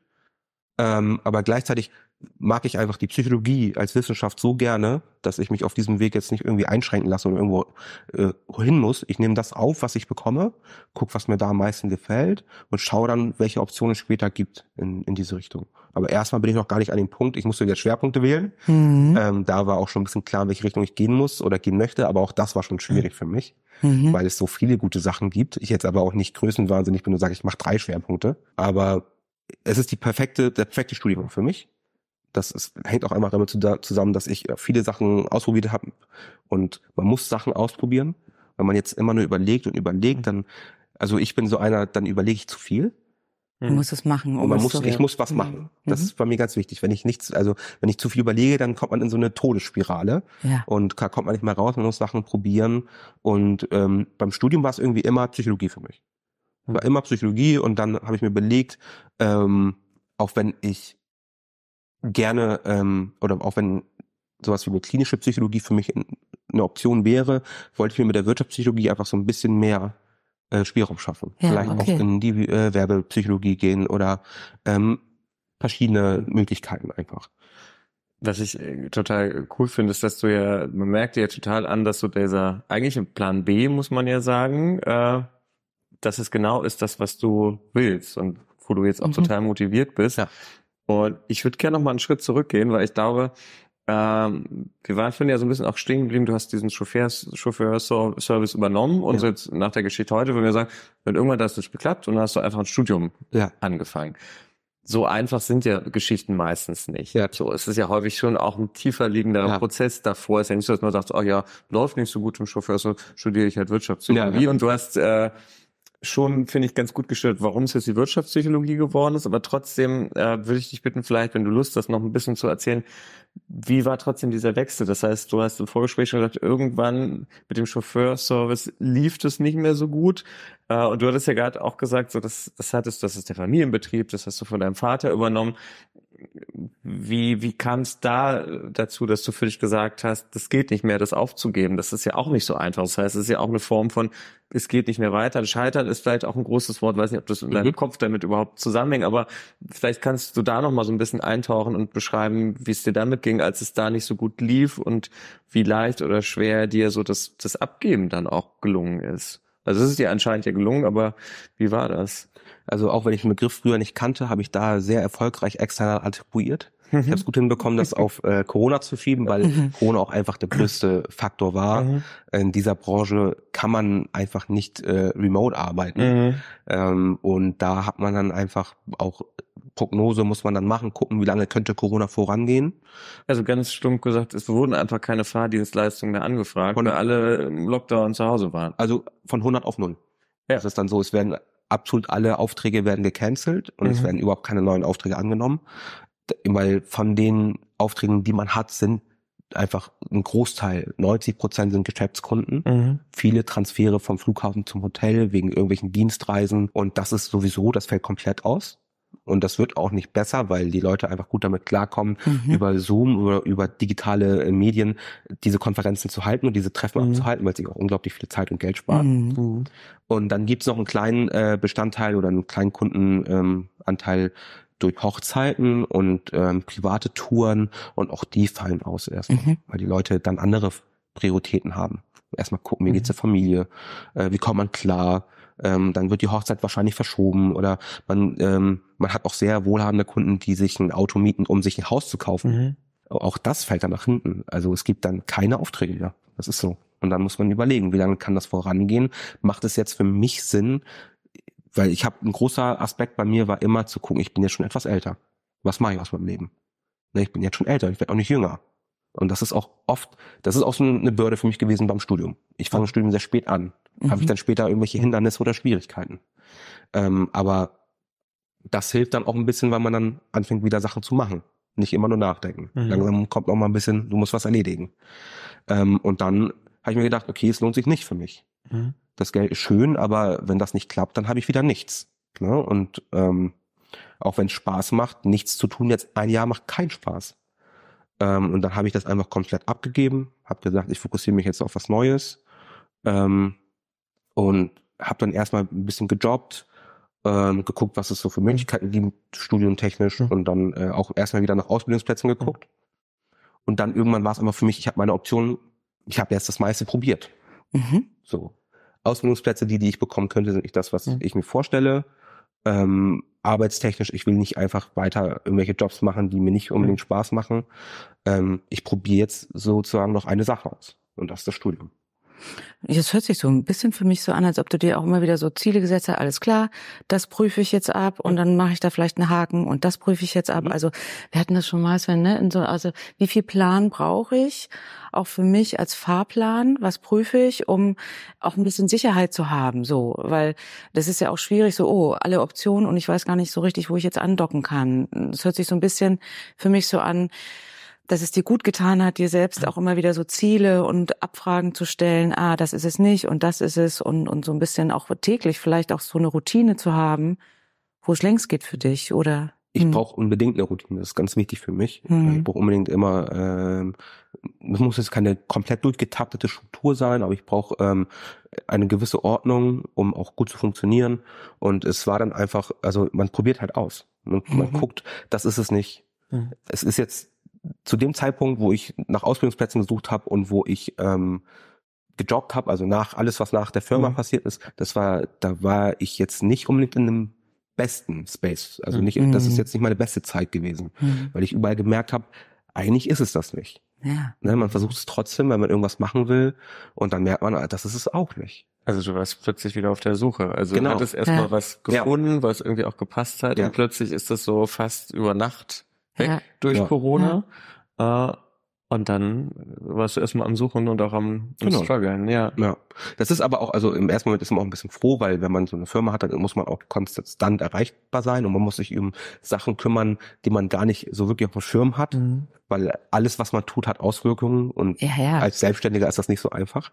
Ähm, aber gleichzeitig mag ich einfach die Psychologie als Wissenschaft so gerne, dass ich mich auf diesem Weg jetzt nicht irgendwie einschränken lasse und irgendwo äh, hin muss. Ich nehme das auf, was ich bekomme, guck, was mir da am meisten gefällt und schaue dann, welche Optionen es später gibt in, in diese Richtung. Aber erstmal bin ich noch gar nicht an dem Punkt, ich musste wieder Schwerpunkte wählen. Mhm. Ähm, da war auch schon ein bisschen klar, in welche Richtung ich gehen muss oder gehen möchte, aber auch das war schon schwierig für mich, Mhm. weil es so viele gute Sachen gibt. Ich jetzt aber auch nicht größenwahnsinnig bin und sage, ich mache drei Schwerpunkte. Aber es ist die perfekte, der perfekte Studium für mich. Das ist, hängt auch einfach damit zu- da- zusammen, dass ich äh, viele Sachen ausprobiert habe. Und man muss Sachen ausprobieren. Wenn man jetzt immer nur überlegt und überlegt, dann, also ich bin so einer, dann überlege ich zu viel. Du musst es machen. Und man es muss, ich muss was Mhm. machen. Das Mhm. ist bei mir ganz wichtig. Wenn ich nichts, also wenn ich zu viel überlege, dann kommt man in so eine Todesspirale Ja. und da kommt man nicht mehr raus, man muss Sachen probieren. Und ähm, beim Studium war es irgendwie immer Psychologie für mich. War immer Psychologie und dann habe ich mir überlegt, ähm, auch wenn ich gerne ähm, oder auch wenn sowas wie eine klinische Psychologie für mich in- eine Option wäre, wollte ich mir mit der Wirtschaftspsychologie einfach so ein bisschen mehr äh, Spielraum schaffen. Ja, Vielleicht okay. auch in die äh, Werbepsychologie gehen oder ähm, verschiedene Möglichkeiten einfach. Was ich äh, total cool finde, ist, dass du ja, man merkt dir ja total an, dass du dieser, eigentlich im Plan B, muss man ja sagen, äh, dass es genau ist das, was du willst und wo du jetzt auch Mhm. total motiviert bist. Ja. Und ich würde gerne noch mal einen Schritt zurückgehen, weil ich glaube, ähm, wir waren vorhin ja so ein bisschen auch stehen geblieben, du hast diesen Chauffeurs, Chauffeurservice übernommen und Ja. so jetzt nach der Geschichte heute würden wir sagen, wenn irgendwann das nicht geklappt und dann hast du einfach ein Studium Ja. angefangen. So einfach sind ja Geschichten meistens nicht. Ja. So, es ist ja häufig schon auch ein tiefer liegender Ja. Prozess davor. Es ist ja nicht so, dass man sagt, oh ja, läuft nicht so gut im Chauffeur, so studiere ich halt Wirtschaftspsychologie. Ja, ja. Und du hast äh, schon, finde ich, ganz gut gestellt, warum es jetzt die Wirtschaftspsychologie geworden ist. Aber trotzdem äh, würde ich dich bitten, vielleicht, wenn du Lust hast, noch ein bisschen zu erzählen, wie war trotzdem dieser Wechsel? Das heißt, du hast im Vorgespräch schon gesagt, irgendwann mit dem Chauffeurservice lief das nicht mehr so gut. Äh, und du hattest ja gerade auch gesagt, so das, das hattest, das ist der Familienbetrieb, das hast du von deinem Vater übernommen. Wie, wie kam es da dazu, dass du für dich gesagt hast, das geht nicht mehr, das aufzugeben? Das ist ja auch nicht so einfach. Das heißt, es ist ja auch eine Form von, es geht nicht mehr weiter. Scheitern ist vielleicht auch ein großes Wort, weiß nicht, ob das in deinem mhm. Kopf damit überhaupt zusammenhängt, aber vielleicht kannst du da noch mal so ein bisschen eintauchen und beschreiben, wie es dir damit ging, als es da nicht so gut lief und wie leicht oder schwer dir so das, das Abgeben dann auch gelungen ist. Also es ist dir anscheinend ja gelungen, aber wie war das? Also auch wenn ich den Begriff früher nicht kannte, habe ich da sehr erfolgreich external attribuiert. Mhm. Ich habe es gut hinbekommen, das auf äh, Corona zu schieben, weil mhm. Corona auch einfach der größte Faktor war. Mhm. In dieser Branche kann man einfach nicht äh, remote arbeiten. Mhm. Ähm, und da hat man dann einfach auch Prognose muss man dann machen, gucken, wie lange könnte Corona vorangehen. Also ganz stumpf gesagt, es wurden einfach keine Fahrdienstleistungen mehr angefragt, weil alle im Lockdown zu Hause waren. Also von 100 auf 0. Ja. Das ist dann so, es werden absolut alle Aufträge werden gecancelt und mhm. es werden überhaupt keine neuen Aufträge angenommen, weil von den Aufträgen, die man hat, sind einfach ein Großteil, 90 Prozent sind Geschäftskunden, mhm. viele Transfere vom Flughafen zum Hotel wegen irgendwelchen Dienstreisen und das ist sowieso, das fällt komplett aus. Und das wird auch nicht besser, weil die Leute einfach gut damit klarkommen, mhm. über Zoom oder über digitale äh, Medien diese Konferenzen zu halten und diese Treffen mhm. abzuhalten, weil sie auch unglaublich viel Zeit und Geld sparen. Mhm. Und dann gibt's noch einen kleinen äh, Bestandteil oder einen kleinen Kundenanteil ähm, durch Hochzeiten und ähm, private Touren und auch die fallen aus erstmal, mhm. weil die Leute dann andere Prioritäten haben. Erstmal gucken, wie geht's mhm. der Familie, äh, wie kommt man klar, ähm, dann wird die Hochzeit wahrscheinlich verschoben oder man, ähm, man hat auch sehr wohlhabende Kunden, die sich ein Auto mieten, um sich ein Haus zu kaufen. Mhm. Auch das fällt dann nach hinten. Also es gibt dann keine Aufträge mehr. Das ist so. Und dann muss man überlegen, wie lange kann das vorangehen? Macht es jetzt für mich Sinn? Weil ich habe ein großer Aspekt bei mir war immer zu gucken, ich bin jetzt schon etwas älter. Was mache ich aus meinem Leben? Ne, ich bin jetzt schon älter, ich werde auch nicht jünger. Und das ist auch oft, das ist auch so eine Bürde für mich gewesen beim Studium. Ich fange das Studium sehr spät an. Mhm. Habe ich dann später irgendwelche Hindernisse oder Schwierigkeiten. Ähm, aber das hilft dann auch ein bisschen, weil man dann anfängt, wieder Sachen zu machen. Nicht immer nur nachdenken. Mhm. Langsam kommt noch mal ein bisschen, du musst was erledigen. Ähm, und dann habe ich mir gedacht, okay, es lohnt sich nicht für mich. Mhm. Das Geld ist schön, aber wenn das nicht klappt, dann habe ich wieder nichts. Ne? Und ähm, auch wenn es Spaß macht, nichts zu tun jetzt ein Jahr macht keinen Spaß. Ähm, und dann habe ich das einfach komplett abgegeben, habe gesagt, ich fokussiere mich jetzt auf was Neues ähm, und habe dann erstmal ein bisschen gejobbt, ähm, geguckt, was es so für Möglichkeiten gibt, studiumtechnisch mhm. und dann äh, auch erstmal wieder nach Ausbildungsplätzen geguckt. Mhm. Und dann irgendwann war es immer für mich, ich habe meine Optionen, ich habe jetzt das meiste probiert. Mhm. So. Ausbildungsplätze, die, die ich bekommen könnte, sind nicht das, was mhm. ich mir vorstelle ähm, arbeitstechnisch, ich will nicht einfach weiter irgendwelche Jobs machen, die mir nicht unbedingt mhm. Spaß machen. Ähm, ich probiere jetzt sozusagen noch eine Sache aus und das ist das Studium. Das hört sich so ein bisschen für mich so an, als ob du dir auch immer wieder so Ziele gesetzt hast. Alles klar, das prüfe ich jetzt ab und dann mache ich da vielleicht einen Haken und das prüfe ich jetzt ab. Mhm. Also wir hatten das schon mal, Sven, ne? In so, also wie viel Plan brauche ich? Auch für mich als Fahrplan, was prüfe ich, um auch ein bisschen Sicherheit zu haben, so, weil das ist ja auch schwierig, so, oh, alle Optionen und ich weiß gar nicht so richtig, wo ich jetzt andocken kann. Das hört sich so ein bisschen für mich so an, dass es dir gut getan hat, dir selbst auch immer wieder so Ziele und Abfragen zu stellen, ah, das ist es nicht und das ist es und, und so ein bisschen auch täglich vielleicht auch so eine Routine zu haben, wo es längst geht für dich oder? Ich hm. brauche unbedingt eine Routine, das ist ganz wichtig für mich. Hm. Ich brauche unbedingt immer, ähm, das muss jetzt keine komplett durchgetaktete Struktur sein, aber ich brauche ähm, eine gewisse Ordnung, um auch gut zu funktionieren. Und es war dann einfach, also man probiert halt aus. Und man mhm. guckt, das ist es nicht. Mhm. Es ist jetzt zu dem Zeitpunkt, wo ich nach Ausbildungsplätzen gesucht habe und wo ich ähm, gejobbt habe, also nach alles, was nach der Firma mhm. passiert ist, das war, da war ich jetzt nicht unbedingt in einem besten Space. Also nicht, mhm. das ist jetzt nicht meine beste Zeit gewesen, mhm. weil ich überall gemerkt habe, eigentlich ist es das nicht. Ja. Ne, man versucht es trotzdem, wenn man irgendwas machen will, und dann merkt man, das ist es auch nicht. Also du warst plötzlich wieder auf der Suche. Also genau. du hattest erstmal ja. was gefunden, ja. was irgendwie auch gepasst hat, ja. und plötzlich ist das so fast über Nacht weg ja. durch ja. Corona. Ja. Äh, Und dann warst du erstmal am Suchen und auch am, am Genau. Struggeln, ja. Ja, das ist aber auch, also im ersten Moment ist man auch ein bisschen froh, weil wenn man so eine Firma hat, dann muss man auch konstant erreichbar sein und man muss sich um Sachen kümmern, die man gar nicht so wirklich auf dem Schirm hat, Mhm. weil alles, was man tut, hat Auswirkungen und Ja, ja. als Selbstständiger ist das nicht so einfach.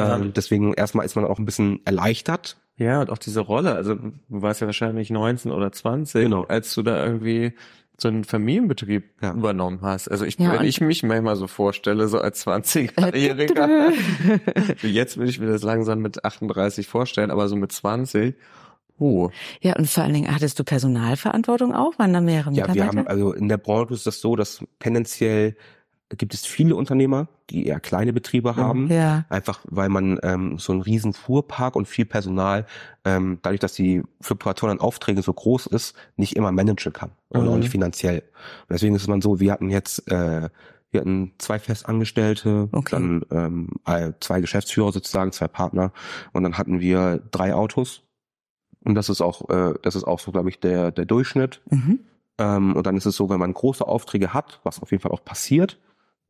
Ja. Ähm, deswegen erstmal ist man auch ein bisschen erleichtert. Ja, und auch diese Rolle, also du warst ja wahrscheinlich 19 oder 20, Genau. als du da irgendwie so einen Familienbetrieb Ja. übernommen hast. Also ich, Ja, wenn ich mich manchmal so vorstelle, so als 20-Jähriger, jetzt will ich mir das langsam mit 38 vorstellen, aber so mit 20, oh, ja, und vor allen Dingen hattest du Personalverantwortung auch? Waren da mehrere Ja, Mitarbeiter? wir haben, also in der Branche ist das so, dass tendenziell gibt es viele Unternehmer, die eher kleine Betriebe haben. ja. Einfach weil man ähm, so einen riesen Fuhrpark und viel Personal, ähm, dadurch, dass die Fluktuation an Aufträgen so groß ist, nicht immer managen kann. Und Mhm. auch nicht finanziell. Und deswegen ist man so, wir hatten jetzt, äh, wir hatten zwei Festangestellte, Okay. dann ähm, äh, zwei Geschäftsführer sozusagen, zwei Partner und dann hatten wir drei Autos. Und das ist auch, äh, das ist auch so, glaube ich, der, der Durchschnitt. Mhm. Ähm, und dann ist es so, wenn man große Aufträge hat, was auf jeden Fall auch passiert,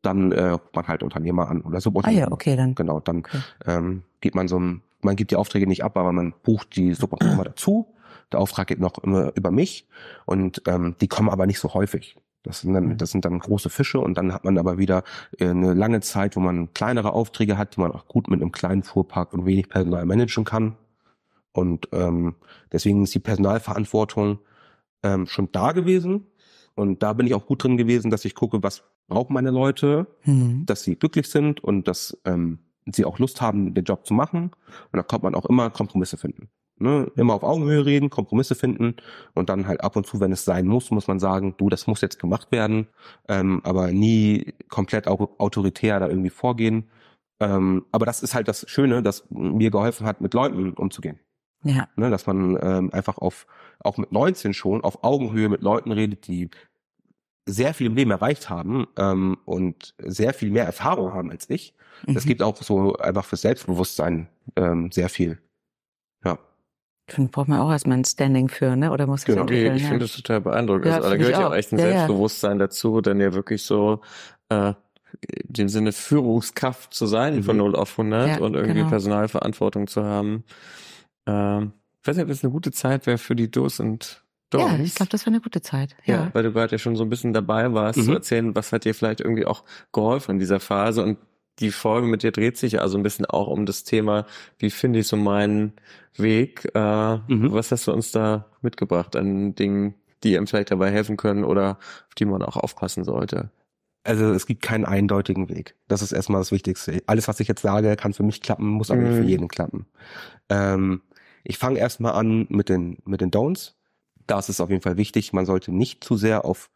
dann äh, ruft man halt Unternehmer an oder Ah Subunternehmer. ja, okay, dann. Genau, dann Okay. ähm, gibt man so ein, man gibt die Aufträge nicht ab, aber man bucht die Subunternehmer dazu. Der Auftrag geht noch immer über mich und ähm, die kommen aber nicht so häufig. Das sind dann, Mhm. das sind dann große Fische und dann hat man aber wieder äh, eine lange Zeit, wo man kleinere Aufträge hat, die man auch gut mit einem kleinen Fuhrpark und wenig Personal managen kann. Und ähm, deswegen ist die Personalverantwortung ähm, schon da gewesen. Und da bin ich auch gut drin gewesen, dass ich gucke, was brauchen meine Leute, Mhm. dass sie glücklich sind und dass ähm, sie auch Lust haben, den Job zu machen. Und da kommt man auch immer Kompromisse finden. Ne? Immer auf Augenhöhe reden, Kompromisse finden und dann halt ab und zu, wenn es sein muss, muss man sagen, du, das muss jetzt gemacht werden, ähm, aber nie komplett au autoritär da irgendwie vorgehen. Ähm, aber das ist halt das Schöne, das mir geholfen hat, mit Leuten umzugehen. Ja. Ne? Dass man ähm, einfach auf, auch mit 19 schon, auf Augenhöhe mit Leuten redet, die sehr viel im Leben erreicht haben ähm, und sehr viel mehr Erfahrung haben als ich. Das Mhm. gibt auch so einfach fürs Selbstbewusstsein ähm, sehr viel. Ja. Ich finde, braucht man auch erstmal ein Standing für, ne? Oder muss das Genau. entwickeln? Nee, ich ja. finde das total beeindruckend. Ja, also, da find gehört ich ja auch. echt ein Ja, ja. Selbstbewusstsein dazu, dann ja wirklich so äh, in dem Sinne Führungskraft zu sein Mhm. von 0 auf 100 Ja, und irgendwie genau. Personalverantwortung zu haben. Ähm, ich weiß nicht, ob das eine gute Zeit wäre für die Dos und Don'ts. Ja, ich glaube, das war eine gute Zeit. Ja, Ja. weil du gerade ja schon so ein bisschen dabei warst, Mhm. zu erzählen, was hat dir vielleicht irgendwie auch geholfen in dieser Phase. Und die Folge mit dir dreht sich ja also ein bisschen auch um das Thema, wie finde ich so meinen Weg? Äh, Mhm. Was hast du uns da mitgebracht an Dingen, die einem vielleicht dabei helfen können oder auf die man auch aufpassen sollte? Also es gibt keinen eindeutigen Weg. Das ist erstmal das Wichtigste. Alles, was ich jetzt sage, kann für mich klappen, muss aber nicht für Mhm. jeden klappen. Ähm, ich fange erstmal an mit den, mit den Don'ts. Da ist auf jeden Fall wichtig, man sollte nicht zu sehr auf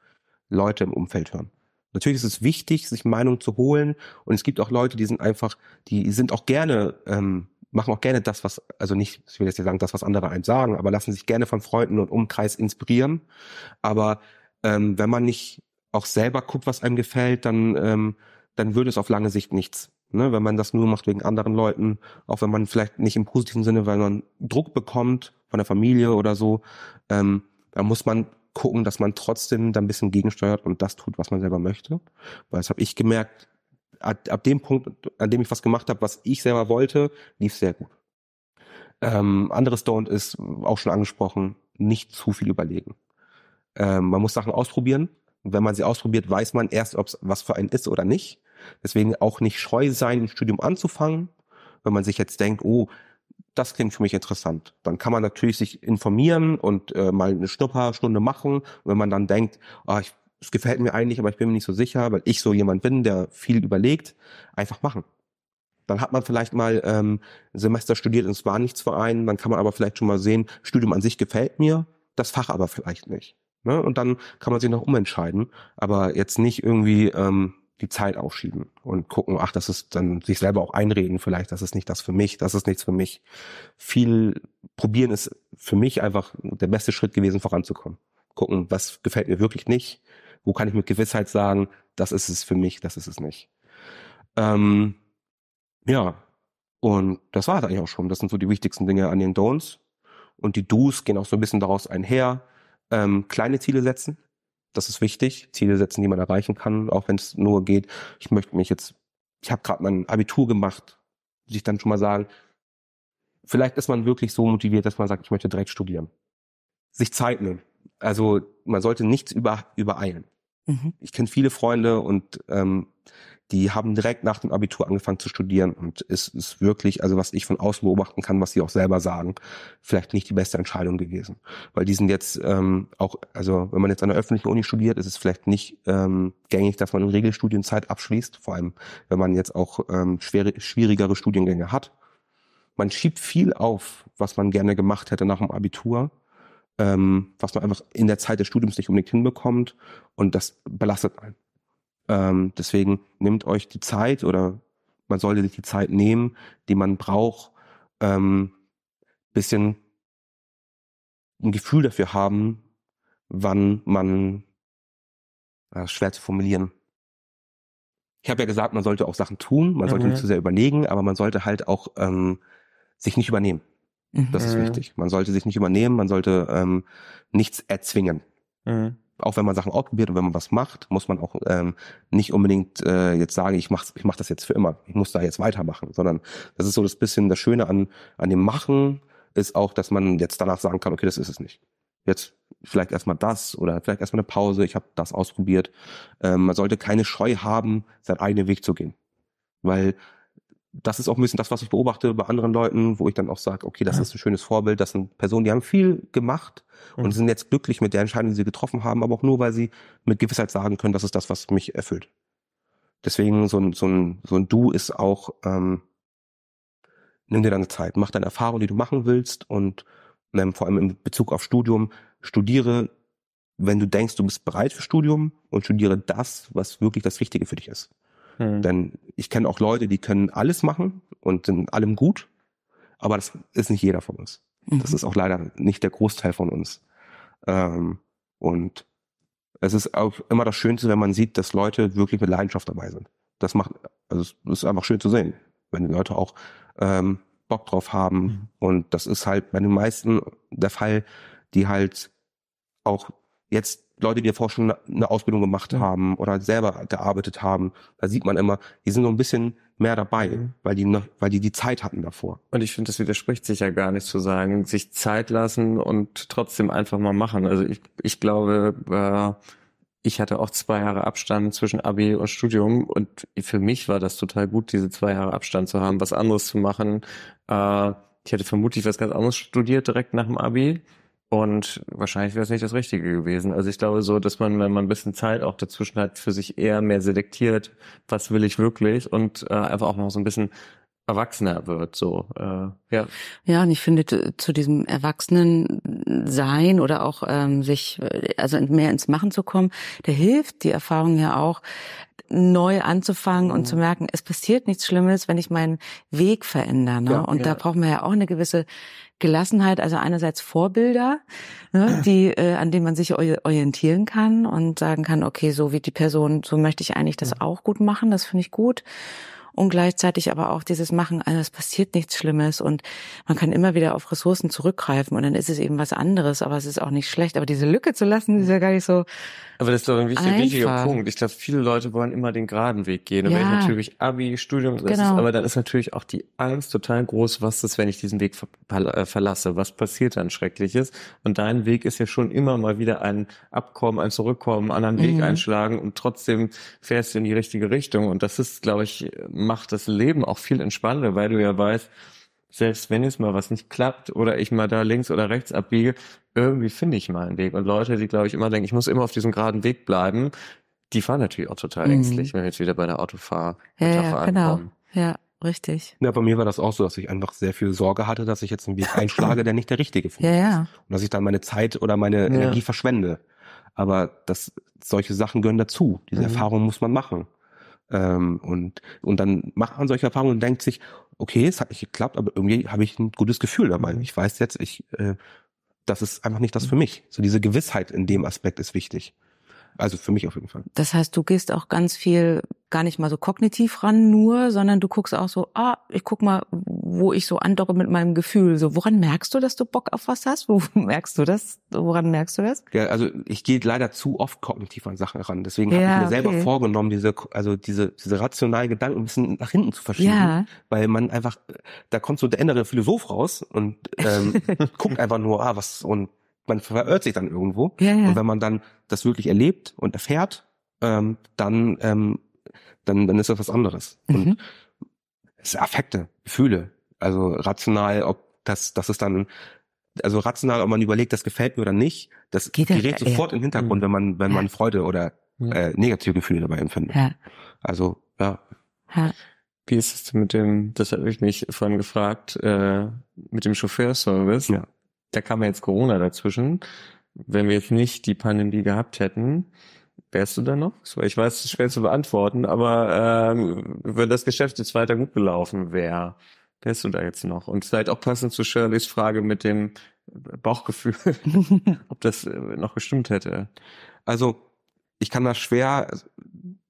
Leute im Umfeld hören. Natürlich ist es wichtig, sich Meinung zu holen. Und es gibt auch Leute, die sind einfach, die sind auch gerne, ähm, machen auch gerne das, was, also nicht, ich will jetzt nicht sagen, das, was andere einem sagen, aber lassen sich gerne von Freunden und Umkreis inspirieren. Aber ähm, wenn man nicht auch selber guckt, was einem gefällt, dann, ähm, dann würde es auf lange Sicht nichts. Ne? Wenn man das nur macht wegen anderen Leuten, auch wenn man vielleicht nicht im positiven Sinne, weil man Druck bekommt von der Familie oder so, ähm, dann muss man gucken, dass man trotzdem da ein bisschen gegensteuert und das tut, was man selber möchte. Weil das habe ich gemerkt, ab, ab dem Punkt, an dem ich was gemacht habe, was ich selber wollte, lief sehr gut. Ähm, anderes Don't ist auch schon angesprochen, nicht zu viel überlegen. Ähm, man muss Sachen ausprobieren. Wenn man sie ausprobiert, weiß man erst, ob es was für einen ist oder nicht. Deswegen auch nicht scheu sein, ein Studium anzufangen. Wenn man sich jetzt denkt, oh, das klingt für mich interessant. Dann kann man natürlich sich informieren und äh, mal eine Schnupperstunde machen. Und wenn man dann denkt, ah, ich, es gefällt mir eigentlich, aber ich bin mir nicht so sicher, weil ich so jemand bin, der viel überlegt, einfach machen. Dann hat man vielleicht mal ähm, ein Semester studiert und es war nichts für einen. Dann kann man aber vielleicht schon mal sehen, Studium an sich gefällt mir, das Fach aber vielleicht nicht. Ne? Und dann kann man sich noch umentscheiden, aber jetzt nicht irgendwie ähm, die Zeit aufschieben und gucken, ach, das ist dann sich selber auch einreden, vielleicht, das ist nicht das für mich, das ist nichts für mich. Viel probieren ist für mich einfach der beste Schritt gewesen, voranzukommen. Gucken, was gefällt mir wirklich nicht, wo kann ich mit Gewissheit sagen, das ist es für mich, das ist es nicht. Ähm, ja, und das war es eigentlich auch schon. Das sind so die wichtigsten Dinge an den Don'ts. Und die Do's gehen auch so ein bisschen daraus einher. Ähm, kleine Ziele setzen. Das ist wichtig. Ziele setzen, die man erreichen kann, auch wenn es nur geht. Ich möchte mich jetzt, ich habe gerade mein Abitur gemacht, sich dann schon mal sagen, vielleicht ist man wirklich so motiviert, dass man sagt, ich möchte direkt studieren. Sich Zeit nehmen. Also man sollte nichts über, übereilen. Mhm. Ich kenne viele Freunde und ähm, die haben direkt nach dem Abitur angefangen zu studieren und es ist wirklich, also was ich von außen beobachten kann, was sie auch selber sagen, vielleicht nicht die beste Entscheidung gewesen. Weil die sind jetzt ähm, auch, also wenn man jetzt an der öffentlichen Uni studiert, ist es vielleicht nicht ähm, gängig, dass man in Regelstudienzeit abschließt, vor allem wenn man jetzt auch ähm, schwere, schwierigere Studiengänge hat. Man schiebt viel auf, was man gerne gemacht hätte nach dem Abitur ähm, was man einfach in der Zeit des Studiums nicht unbedingt hinbekommt und das belastet einen. Ähm, deswegen nehmt euch die Zeit oder man sollte sich die Zeit nehmen, die man braucht, ähm, bisschen ein Gefühl dafür haben, wann man, äh, schwer zu formulieren. Ich habe ja gesagt, man sollte auch Sachen tun, man sollte mhm. nicht zu sehr überlegen, aber man sollte halt auch ähm, sich nicht übernehmen. Mhm. Das ist mhm. wichtig. Man sollte sich nicht übernehmen, man sollte ähm, nichts erzwingen. Mhm. Auch wenn man Sachen ausprobiert und wenn man was macht, muss man auch ähm, nicht unbedingt äh, jetzt sagen, ich mach, ich mach das jetzt für immer, ich muss da jetzt weitermachen, sondern das ist so das bisschen das Schöne an, an dem Machen, ist auch, dass man jetzt danach sagen kann, okay, das ist es nicht. Jetzt vielleicht erstmal das oder vielleicht erstmal eine Pause, ich habe das ausprobiert. Ähm, man sollte keine Scheu haben, seinen eigenen Weg zu gehen. Weil das ist auch ein bisschen das, was ich beobachte bei anderen Leuten, wo ich dann auch sage, okay, das ja. ist ein schönes Vorbild, das sind Personen, die haben viel gemacht mhm. und sind jetzt glücklich mit der Entscheidung, die sie getroffen haben, aber auch nur, weil sie mit Gewissheit sagen können, das ist das, was mich erfüllt. Deswegen so ein, so ein, so ein Du ist auch, ähm, nimm dir deine Zeit, mach deine Erfahrung, die du machen willst und ähm, vor allem in Bezug auf Studium, studiere, wenn du denkst, du bist bereit für Studium und studiere das, was wirklich das Richtige für dich ist. Hm. Denn ich kenne auch Leute, die können alles machen und sind allem gut, aber das ist nicht jeder von uns. Mhm. Das ist auch leider nicht der Großteil von uns. Ähm, und es ist auch immer das Schönste, wenn man sieht, dass Leute wirklich mit Leidenschaft dabei sind. Das macht, also es ist einfach schön zu sehen, wenn die Leute auch ähm, Bock drauf haben. Mhm. Und das ist halt bei den meisten der Fall, die halt auch jetzt Leute, die davor schon eine Ausbildung gemacht ja. haben oder selber gearbeitet haben, da sieht man immer, die sind so ein bisschen mehr dabei, mhm. weil die noch, weil die die Zeit hatten davor. Und ich finde, das widerspricht sich ja gar nicht zu sagen, sich Zeit lassen und trotzdem einfach mal machen. Also ich, ich glaube, äh, ich hatte auch zwei Jahre Abstand zwischen Abi und Studium und für mich war das total gut, diese zwei Jahre Abstand zu haben, was anderes zu machen. Äh, ich hätte vermutlich was ganz anderes studiert direkt nach dem Abi und wahrscheinlich wäre es nicht das Richtige gewesen. Also ich glaube so, dass man, wenn man ein bisschen Zeit auch dazwischen hat, für sich eher mehr selektiert, was will ich wirklich und äh, einfach auch noch so ein bisschen erwachsener wird, so, äh, ja. Ja, und ich finde, zu diesem Erwachsenen sein oder auch ähm, sich, also mehr ins Machen zu kommen, der hilft die Erfahrung ja auch, neu anzufangen mhm. und zu merken, es passiert nichts Schlimmes, wenn ich meinen Weg verändere. Ne? Ja, und ja. da brauchen wir ja auch eine gewisse Gelassenheit, also einerseits Vorbilder, ne, die, äh, an denen man sich orientieren kann und sagen kann, okay, so wie die Person, so möchte ich eigentlich das auch gut machen, das finde ich gut und gleichzeitig aber auch dieses Machen, also es passiert nichts Schlimmes und man kann immer wieder auf Ressourcen zurückgreifen und dann ist es eben was anderes, aber es ist auch nicht schlecht. Aber diese Lücke zu lassen, ist ja gar nicht so. Aber das ist doch ein wichtiger, wichtiger Punkt. Ich glaube, viele Leute wollen immer den geraden Weg gehen. Und ja. wenn ich natürlich Abi, Studium, genau. ist, aber dann ist natürlich auch die Angst total groß, was ist, wenn ich diesen Weg äh, verlasse? Was passiert dann Schreckliches? Und dein Weg ist ja schon immer mal wieder ein Abkommen, ein Zurückkommen, einen anderen Weg mhm. einschlagen und trotzdem fährst du in die richtige Richtung. Und das ist, glaube ich, macht das Leben auch viel entspannter, weil du ja weißt, selbst wenn jetzt mal was nicht klappt oder ich mal da links oder rechts abbiege, irgendwie finde ich mal einen Weg. Und Leute, die glaube ich immer denken, ich muss immer auf diesem geraden Weg bleiben, die fahren natürlich auch total mhm. ängstlich, wenn wir jetzt wieder bei der Autofahr ja, ja, genau. Ja, richtig. Ja, bei mir war das auch so, dass ich einfach sehr viel Sorge hatte, dass ich jetzt einen Weg einschlage, der nicht der richtige für mich ja, ja. ist. Und dass ich dann meine Zeit oder meine ja. Energie verschwende. Aber das, solche Sachen gehören dazu. Diese mhm. Erfahrung muss man machen. Ähm, und, und dann macht man solche Erfahrungen und denkt sich, okay, es hat nicht geklappt, aber irgendwie habe ich ein gutes Gefühl dabei. Ich weiß jetzt, ich, äh, das ist einfach nicht das für mich. So diese Gewissheit in dem Aspekt ist wichtig. Also für mich auf jeden Fall. Das heißt, du gehst auch ganz viel gar nicht mal so kognitiv ran nur, sondern du guckst auch so, ah, ich guck mal, wo ich so andocke mit meinem Gefühl. So, woran merkst du, dass du Bock auf was hast? Wo merkst du das? Woran merkst du das? Ja, also ich gehe leider zu oft kognitiv an Sachen ran. Deswegen Ja, habe ich mir okay. selber vorgenommen, diese, also diese, diese rationalen Gedanken ein bisschen nach hinten zu verschieben. Ja. Weil man einfach, da kommt so der innere Philosoph raus und ähm, guckt einfach nur, ah, was, und man verirrt sich dann irgendwo. Ja, ja. Und wenn man dann das wirklich erlebt und erfährt, ähm, dann, ähm, dann, dann ist das was anderes. Und Mhm. es sind Affekte, Gefühle. Also rational, ob das, das ist dann, also rational, ob man überlegt, das gefällt mir oder nicht, das Geht ja- gerät ja. sofort in den Hintergrund, wenn man, wenn Ja. man Freude oder Ja. äh, negative Gefühle dabei empfindet. Ja. Also, ja. ja. Wie ist es denn mit dem, das habe ich mich vorhin gefragt, äh, mit dem Chauffeurservice? Ja. Da kam ja jetzt Corona dazwischen. Wenn wir jetzt nicht die Pandemie gehabt hätten, wärst du da noch? Ich weiß, es ist schwer zu beantworten, aber ähm, wenn das Geschäft jetzt weiter gut gelaufen wäre, wärst du da jetzt noch? Und vielleicht auch passend zu Shirleys Frage mit dem Bauchgefühl, ob das äh, noch gestimmt hätte. Also, ich kann da schwer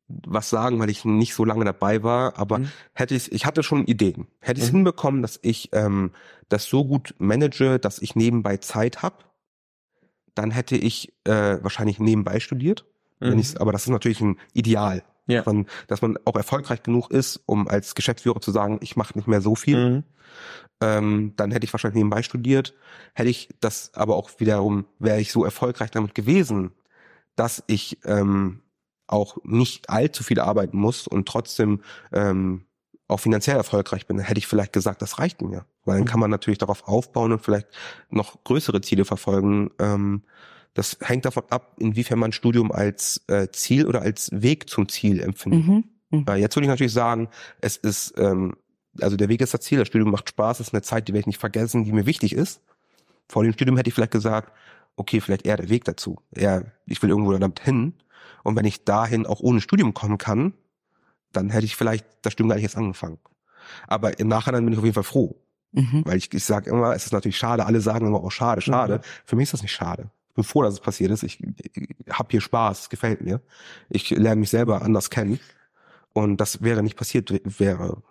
was sagen, weil ich nicht so lange dabei war, aber Mhm. hätte ich, ich hatte schon Ideen. Hätte ich es Mhm. hinbekommen, dass ich ähm, das so gut manage, dass ich nebenbei Zeit habe, dann hätte ich äh, wahrscheinlich nebenbei studiert. Wenn Mhm. aber das ist natürlich ein Ideal, Ja. dass, man, dass man auch erfolgreich genug ist, um als Geschäftsführer zu sagen, ich mache nicht mehr so viel. Mhm. Ähm, dann hätte ich wahrscheinlich nebenbei studiert. Hätte ich das aber auch wiederum, wäre ich so erfolgreich damit gewesen, dass ich ähm, auch nicht allzu viel arbeiten muss und trotzdem ähm, auch finanziell erfolgreich bin, dann hätte ich vielleicht gesagt, das reicht mir. Weil dann Mhm. kann man natürlich darauf aufbauen und vielleicht noch größere Ziele verfolgen. Ähm, das hängt davon ab, inwiefern man Studium als äh, Ziel oder als Weg zum Ziel empfindet. Mhm. Mhm. Äh, Jetzt würde ich natürlich sagen, es ist, ähm, also der Weg ist das Ziel, das Studium macht Spaß, es ist eine Zeit, die werde ich nicht vergessen, die mir wichtig ist. Vor dem Studium hätte ich vielleicht gesagt, okay, vielleicht eher der Weg dazu. Eher, ich will irgendwo damit hin. Und wenn ich dahin auch ohne Studium kommen kann, dann hätte ich vielleicht das Studium gar nicht erst angefangen. Aber im Nachhinein bin ich auf jeden Fall froh. Mhm. Weil ich, ich sage immer, es ist natürlich schade, alle sagen immer, oh schade, schade. Mhm. Für mich ist das nicht schade. Ich bin froh, dass es passiert ist. Ich, ich habe hier Spaß, es gefällt mir. Ich lerne mich selber anders kennen. Und das wäre nicht passiert, wäre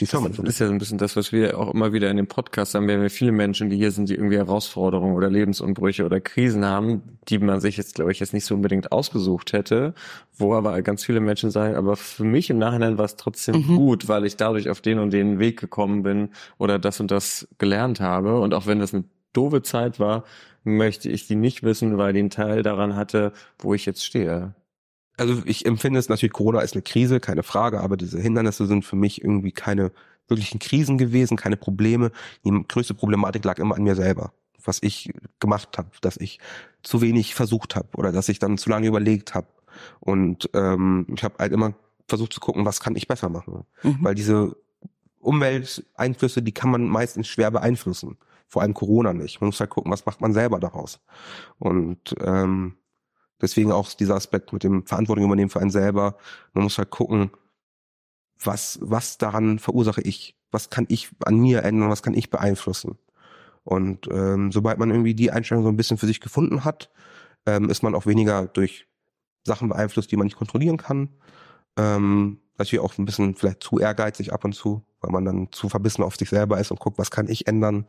die Firma Das ist ja so ein bisschen das, was wir auch immer wieder in dem Podcast haben. Wir haben ja viele Menschen, die hier sind, die irgendwie Herausforderungen oder Lebensunbrüche oder Krisen haben, die man sich jetzt, glaube ich, jetzt nicht so unbedingt ausgesucht hätte, wo aber ganz viele Menschen sagen, aber für mich im Nachhinein war es trotzdem Mhm. gut, weil ich dadurch auf den und den Weg gekommen bin oder das und das gelernt habe. Und auch wenn das eine doofe Zeit war, möchte ich die nicht wissen, weil die einen Teil daran hatte, wo ich jetzt stehe. Also ich empfinde es natürlich, Corona ist eine Krise, keine Frage, aber diese Hindernisse sind für mich irgendwie keine wirklichen Krisen gewesen, keine Probleme. Die größte Problematik lag immer an mir selber, was ich gemacht habe, dass ich zu wenig versucht habe oder dass ich dann zu lange überlegt habe. Und ähm, ich habe halt immer versucht zu gucken, was kann ich besser machen. Mhm. Weil diese Umwelteinflüsse, die kann man meistens schwer beeinflussen. Vor allem Corona nicht. Man muss halt gucken, was macht man selber daraus. Und ähm, deswegen auch dieser Aspekt mit dem Verantwortung übernehmen für einen selber. Man muss halt gucken, was, was daran verursache ich? Was kann ich an mir ändern? Was kann ich beeinflussen? Und ähm, sobald man irgendwie die Einstellung so ein bisschen für sich gefunden hat, ähm, ist man auch weniger durch Sachen beeinflusst, die man nicht kontrollieren kann. Ähm, natürlich auch ein bisschen vielleicht zu ehrgeizig ab und zu, weil man dann zu verbissen auf sich selber ist und guckt, was kann ich ändern.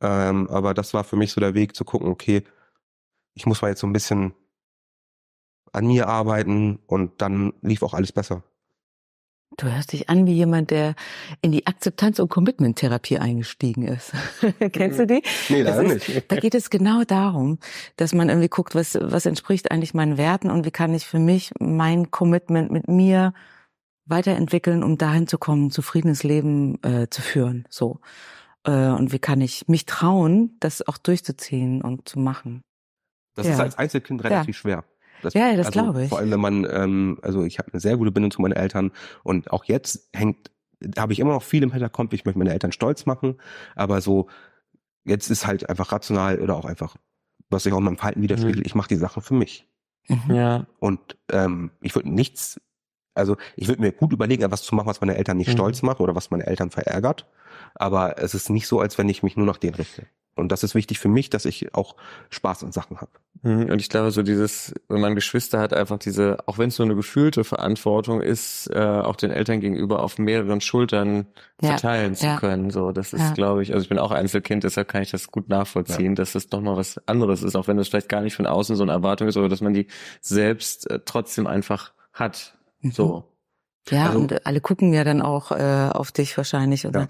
Ähm, aber das war für mich so der Weg zu gucken, okay, ich muss mal jetzt so ein bisschen an mir arbeiten und dann lief auch alles besser. Du hörst dich an wie jemand, der in die Akzeptanz- und Commitment-Therapie eingestiegen ist. Kennst du die? Nee, Das leider ist- nicht. Da geht es genau darum, dass man irgendwie guckt, was, was entspricht eigentlich meinen Werten und wie kann ich für mich mein Commitment mit mir weiterentwickeln, um dahin zu kommen, ein zufriedenes Leben äh, zu führen. So. Äh, und wie kann ich mich trauen, das auch durchzuziehen und zu machen. Das Ja. ist als Einzelkind relativ schwer. Das, Ja, ja, das also glaube ich. Vor allem, wenn man, ähm, also ich habe eine sehr gute Bindung zu meinen Eltern und auch jetzt hängt, habe ich immer noch viel im Hinterkopf, ich möchte meine Eltern stolz machen, aber so, jetzt ist halt einfach rational oder auch einfach, was sich auch in meinem Verhalten widerspiegelt, Mhm. ich mache die Sachen für mich. Mhm. Ja. Und ähm, ich würde nichts, also ich würde mir gut überlegen, etwas zu machen, was meine Eltern nicht Mhm. stolz macht oder was meine Eltern verärgert. Aber es ist nicht so, als wenn ich mich nur nach denen richte. Und das ist wichtig für mich, dass ich auch Spaß an Sachen habe. Mhm, und ich glaube, so dieses, wenn man Geschwister hat, einfach diese, auch wenn es nur eine gefühlte Verantwortung ist, äh, auch den Eltern gegenüber auf mehreren Schultern Ja, verteilen zu ja. können. So, das ist, Ja. glaube ich, also ich bin auch Einzelkind, deshalb kann ich das gut nachvollziehen, dass das doch mal was anderes ist, auch wenn das vielleicht gar nicht von außen so eine Erwartung ist, aber dass man die selbst äh, trotzdem einfach hat. So. Ja, Also- und alle gucken ja dann auch äh, auf dich wahrscheinlich und, Ja.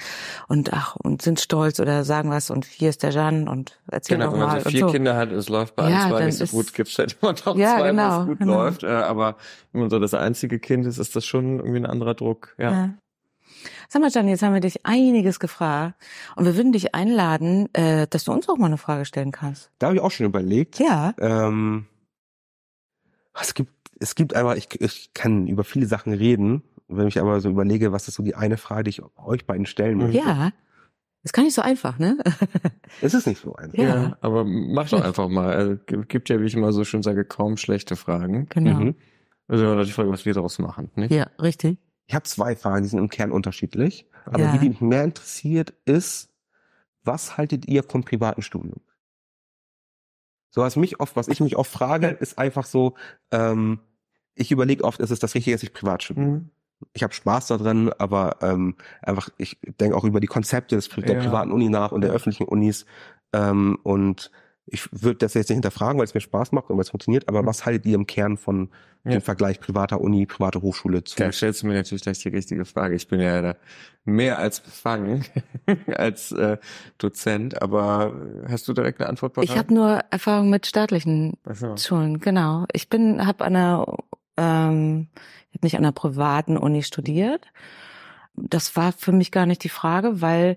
und ach und sind stolz oder sagen was und hier ist der Jan und erzähl Genau, doch wenn man mal so vier so. Kinder hat, es läuft bei Ja, ein, zwei nicht so ist- gut, gibt's halt immer noch Ja, zwei, genau, es gut genau. läuft. Äh, aber wenn man so das einzige Kind ist, ist das schon irgendwie ein anderer Druck. Ja. Ja. Sag mal, Jan, jetzt haben wir dich einiges gefragt und wir würden dich einladen, äh, dass du uns auch mal eine Frage stellen kannst. Da habe ich auch schon überlegt. Ja. Ähm, es gibt, es gibt einfach, ich, ich kann über viele Sachen reden. Wenn ich aber so überlege, was ist so die eine Frage, die ich euch beiden stellen möchte. Ja. Ist gar nicht so einfach, ne? Es ist nicht so einfach. Ja. Ja, aber mach doch einfach mal. Also, g- gibt ja, wie ich immer so schön sage, kaum schlechte Fragen. genau. Mhm. Also immer noch die Frage, was wir daraus machen. Nicht? Ja, richtig. Ich habe zwei Fragen, die sind im Kern unterschiedlich. Aber Ja. die, die mich mehr interessiert, ist, was haltet ihr vom privaten Studium? So was mich oft, was ich mich oft frage, ist einfach so, ähm, ich überlege oft, ist es das Richtige, dass ich privat studiere? Mhm. Ich habe Spaß daran, aber ähm, einfach, ich denke auch über die Konzepte des, der Ja. privaten Uni nach und der öffentlichen Unis. Ähm, und ich würde das jetzt nicht hinterfragen, weil es mir Spaß macht und weil es funktioniert, aber was haltet ihr im Kern von Ja. dem Vergleich privater Uni, private Hochschule zu? Da stellst du mir natürlich gleich die richtige Frage. Ich bin ja da mehr als befangen als äh, Dozent, aber hast du direkt eine Antwort Ich habe nur Erfahrung mit staatlichen so. Schulen, genau. Ich bin, habe an einer, ähm, ich habe nicht an einer privaten Uni studiert. Das war für mich gar nicht die Frage, weil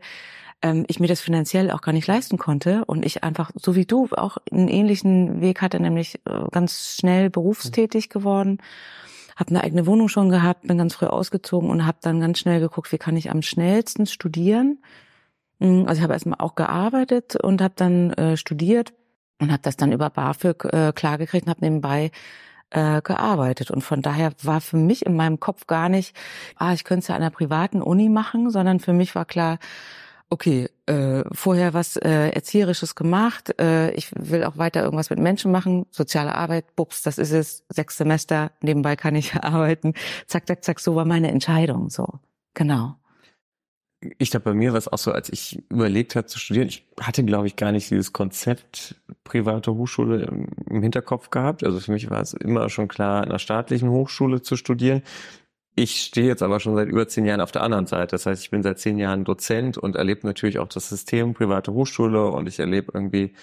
ähm, ich mir das finanziell auch gar nicht leisten konnte und ich einfach, so wie du, auch einen ähnlichen Weg hatte, nämlich äh, ganz schnell berufstätig geworden, habe eine eigene Wohnung schon gehabt, bin ganz früh ausgezogen und habe dann ganz schnell geguckt, wie kann ich am schnellsten studieren. Mm, Also ich habe erstmal auch gearbeitet und habe dann äh, studiert und habe das dann über BAföG äh, klargekriegt und habe nebenbei äh, gearbeitet. Und von daher war für mich in meinem Kopf gar nicht, ah, ich könnte es ja an einer privaten Uni machen, sondern für mich war klar, okay, äh, vorher was äh, Erzieherisches gemacht, äh, ich will auch weiter irgendwas mit Menschen machen, soziale Arbeit, bups, das ist es, sechs Semester, nebenbei kann ich arbeiten, zack, zack, zack, so war meine Entscheidung, so, genau. Ich glaube, bei mir war es auch so, als ich überlegt habe zu studieren, ich hatte, glaube ich, gar nicht dieses Konzept private Hochschule im, im Hinterkopf gehabt. Also für mich war es immer schon klar, in einer staatlichen Hochschule zu studieren. Ich stehe jetzt aber schon seit über zehn Jahren auf der anderen Seite. Das heißt, ich bin seit zehn Jahren Dozent und erlebe natürlich auch das System private Hochschule und ich erlebe irgendwie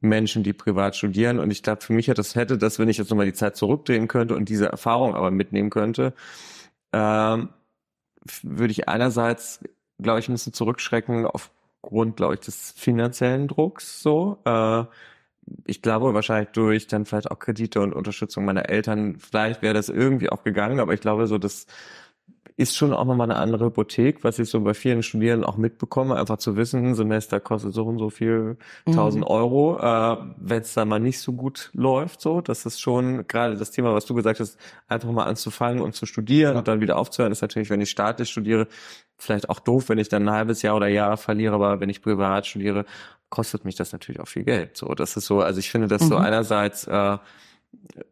Menschen, die privat studieren. Und ich glaube, für mich hat das, hätte das, wenn ich jetzt nochmal die Zeit zurückdrehen könnte und diese Erfahrung aber mitnehmen könnte, ähm, würde ich einerseits, glaube ich, ein bisschen zurückschrecken aufgrund, glaube ich, des finanziellen Drucks so. Äh, ich glaube wahrscheinlich durch dann vielleicht auch Kredite und Unterstützung meiner Eltern, vielleicht wäre das irgendwie auch gegangen, aber ich glaube so, das ist schon auch nochmal eine andere Hypothek, was ich so bei vielen Studierenden auch mitbekomme, einfach zu wissen, ein Semester kostet so und so viel tausend Mhm. Euro, äh, wenn es dann mal nicht so gut läuft, so, das ist schon gerade das Thema, was du gesagt hast, einfach mal anzufangen und zu studieren und dann wieder aufzuhören, ist natürlich, wenn ich staatlich studiere, vielleicht auch doof, wenn ich dann ein halbes Jahr oder Jahr verliere, aber wenn ich privat studiere, kostet mich das natürlich auch viel Geld. So, das ist so, also ich finde, dass so Mhm. einerseits äh,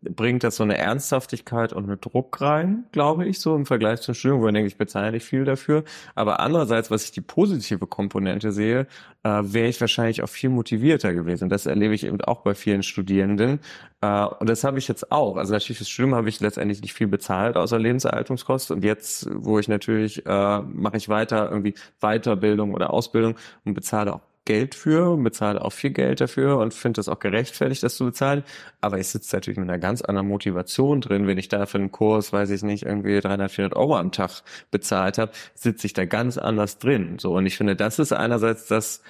bringt das so eine Ernsthaftigkeit und einen Druck rein, glaube ich, so im Vergleich zum Studium, wo ich denke, ich bezahle nicht viel dafür. Aber andererseits, was ich die positive Komponente sehe, äh, wäre ich wahrscheinlich auch viel motivierter gewesen. Das erlebe ich eben auch bei vielen Studierenden. Äh, und das habe ich jetzt auch. Also natürlich fürs Studium habe ich letztendlich nicht viel bezahlt, außer Lebenserhaltungskosten. Und jetzt, wo ich natürlich, äh, mache ich weiter irgendwie Weiterbildung oder Ausbildung und bezahle auch Geld für und bezahle auch viel Geld dafür und finde das auch gerechtfertigt, das zu bezahlen. Aber ich sitze natürlich mit einer ganz anderen Motivation drin. Wenn ich da für einen Kurs, weiß ich nicht, irgendwie 300, 400 Euro am Tag bezahlt habe, sitze ich da ganz anders drin. So Und ich finde, das ist einerseits das,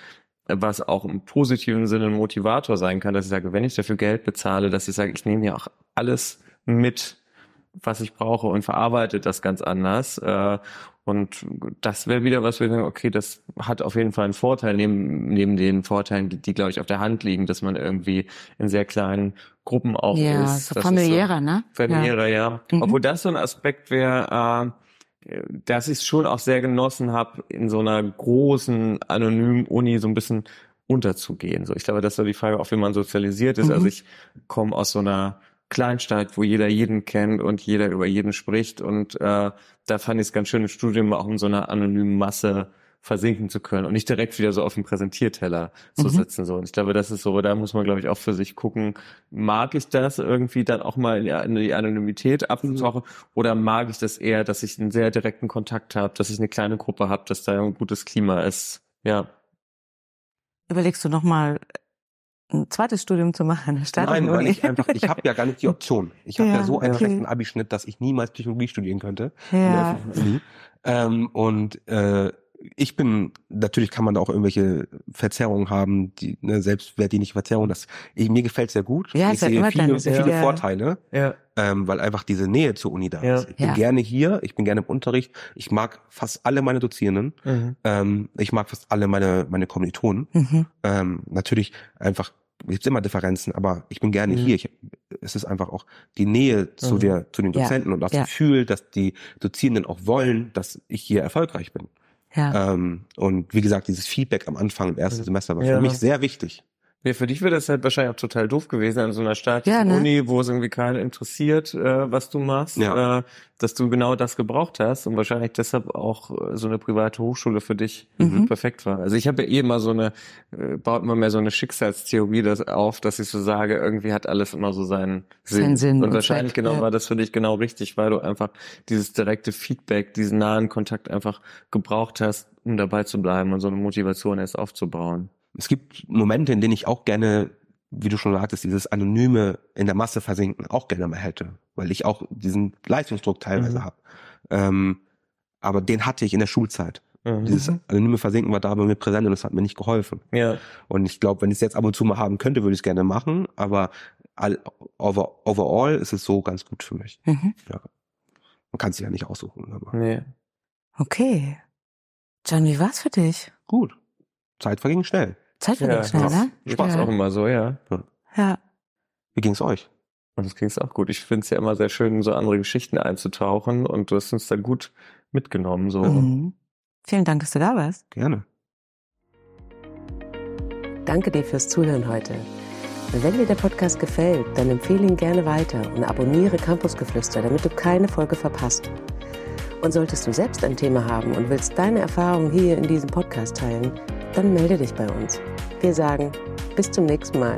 was auch im positiven Sinne ein Motivator sein kann, dass ich sage, wenn ich dafür Geld bezahle, dass ich sage, ich nehme ja auch alles mit, was ich brauche und verarbeite das ganz anders. Äh, Und das wäre wieder was, wir sagen, okay, das hat auf jeden Fall einen Vorteil, neben, neben den Vorteilen, die, die glaube ich, auf der Hand liegen, dass man irgendwie in sehr kleinen Gruppen auch ja, ist. so Das ist familiärer, ne? familiärer, ja. Mhm. Obwohl das so ein Aspekt wäre, äh, dass ich schon auch sehr genossen habe, in so einer großen, anonymen Uni so ein bisschen unterzugehen. So, ich glaube, das war die Frage, auch wie man sozialisiert ist. Mhm. Also ich komme aus so einer Kleinstadt, wo jeder jeden kennt und jeder über jeden spricht. Und äh, da fand ich es ganz schön im Studium auch in so einer anonymen Masse versinken zu können und nicht direkt wieder so auf den Präsentierteller zu Mhm. sitzen. So. Und ich glaube, das ist so, da muss man, glaube ich, auch für sich gucken, mag ich das irgendwie dann auch mal in die- in die Anonymität abzutauchen oder mag ich das eher, dass ich einen sehr direkten Kontakt habe, dass ich eine kleine Gruppe habe, dass da ein gutes Klima ist. Ja. Überlegst du nochmal ein zweites Studium zu machen an der Stadt? Nein, weil ich einfach, ich habe ja gar nicht die Option. Ich habe Ja, ja, so einen okay. schlechten Abischnitt, dass ich niemals Psychologie studieren könnte. Ja. Ähm, und äh, ich bin, natürlich kann man da auch irgendwelche Verzerrungen haben, die, ne, selbst wer die nicht Verzerrung, das, ich, mir gefällt sehr gut. Ja, ich sehe immer viele, viele ja. Vorteile, Ja. ähm, weil einfach diese Nähe zur Uni da Ja. ist. Ich bin Ja. gerne hier, ich bin gerne im Unterricht, ich mag fast alle meine Dozierenden, Mhm. ähm, ich mag fast alle meine, meine Kommilitonen. Mhm. Ähm, natürlich einfach, gibt immer Differenzen, aber ich bin gerne Mhm. hier. Ich, es ist einfach auch die Nähe zu Mhm. der, zu den Ja. Dozenten und das Ja. Gefühl, dass die Dozierenden auch wollen, dass ich hier erfolgreich bin. Ja. Ähm, und wie gesagt, dieses Feedback am Anfang im ersten Mhm. Semester war Ja. für mich sehr wichtig. Ja, für dich wäre das halt wahrscheinlich auch total doof gewesen an so einer staatlichen Ja, ne? Uni, wo es irgendwie keinen interessiert, äh, was du machst, Ja. äh, dass du genau das gebraucht hast und wahrscheinlich deshalb auch äh, so eine private Hochschule für dich Mhm. perfekt war. Also ich habe ja eh immer so eine, äh, baut immer mehr so eine Schicksalstheorie das auf, dass ich so sage, irgendwie hat alles immer so seinen Sinn. Seinen Sinn und und wahrscheinlich Zweck, genau ja. war das für dich genau richtig, weil du einfach dieses direkte Feedback, diesen nahen Kontakt einfach gebraucht hast, um dabei zu bleiben und so eine Motivation erst aufzubauen. Es gibt Momente, in denen ich auch gerne, wie du schon sagtest, dieses anonyme in der Masse versinken auch gerne mal hätte, weil ich auch diesen Leistungsdruck teilweise Mhm. habe. Ähm, aber den hatte ich in der Schulzeit. Mhm. Dieses anonyme Versinken war da bei mir präsent und das hat mir nicht geholfen. ja. Und ich glaube, wenn ich es jetzt ab und zu mal haben könnte, würde ich es gerne machen. Aber all, over, overall ist es so ganz gut für mich. Mhm. Man kann es sich ja nicht aussuchen. Aber Nee. Okay. John, wie war's für dich? gut. Zeit verging schnell. Zeit vergeht schnell, ne? Ich mach's Ja. auch immer so, ja. Ja. Wie ging's euch? Und das ging's auch gut. Ich finde es ja immer sehr schön, so andere Geschichten einzutauchen und du hast uns da gut mitgenommen. So. Mhm. Vielen Dank, dass du da warst. Gerne. Danke dir fürs Zuhören heute. Wenn dir der Podcast gefällt, dann empfehle ihn gerne weiter und abonniere Campusgeflüster, damit du keine Folge verpasst. Und solltest du selbst ein Thema haben und willst deine Erfahrungen hier in diesem Podcast teilen, dann melde dich bei uns. Wir sagen bis zum nächsten Mal.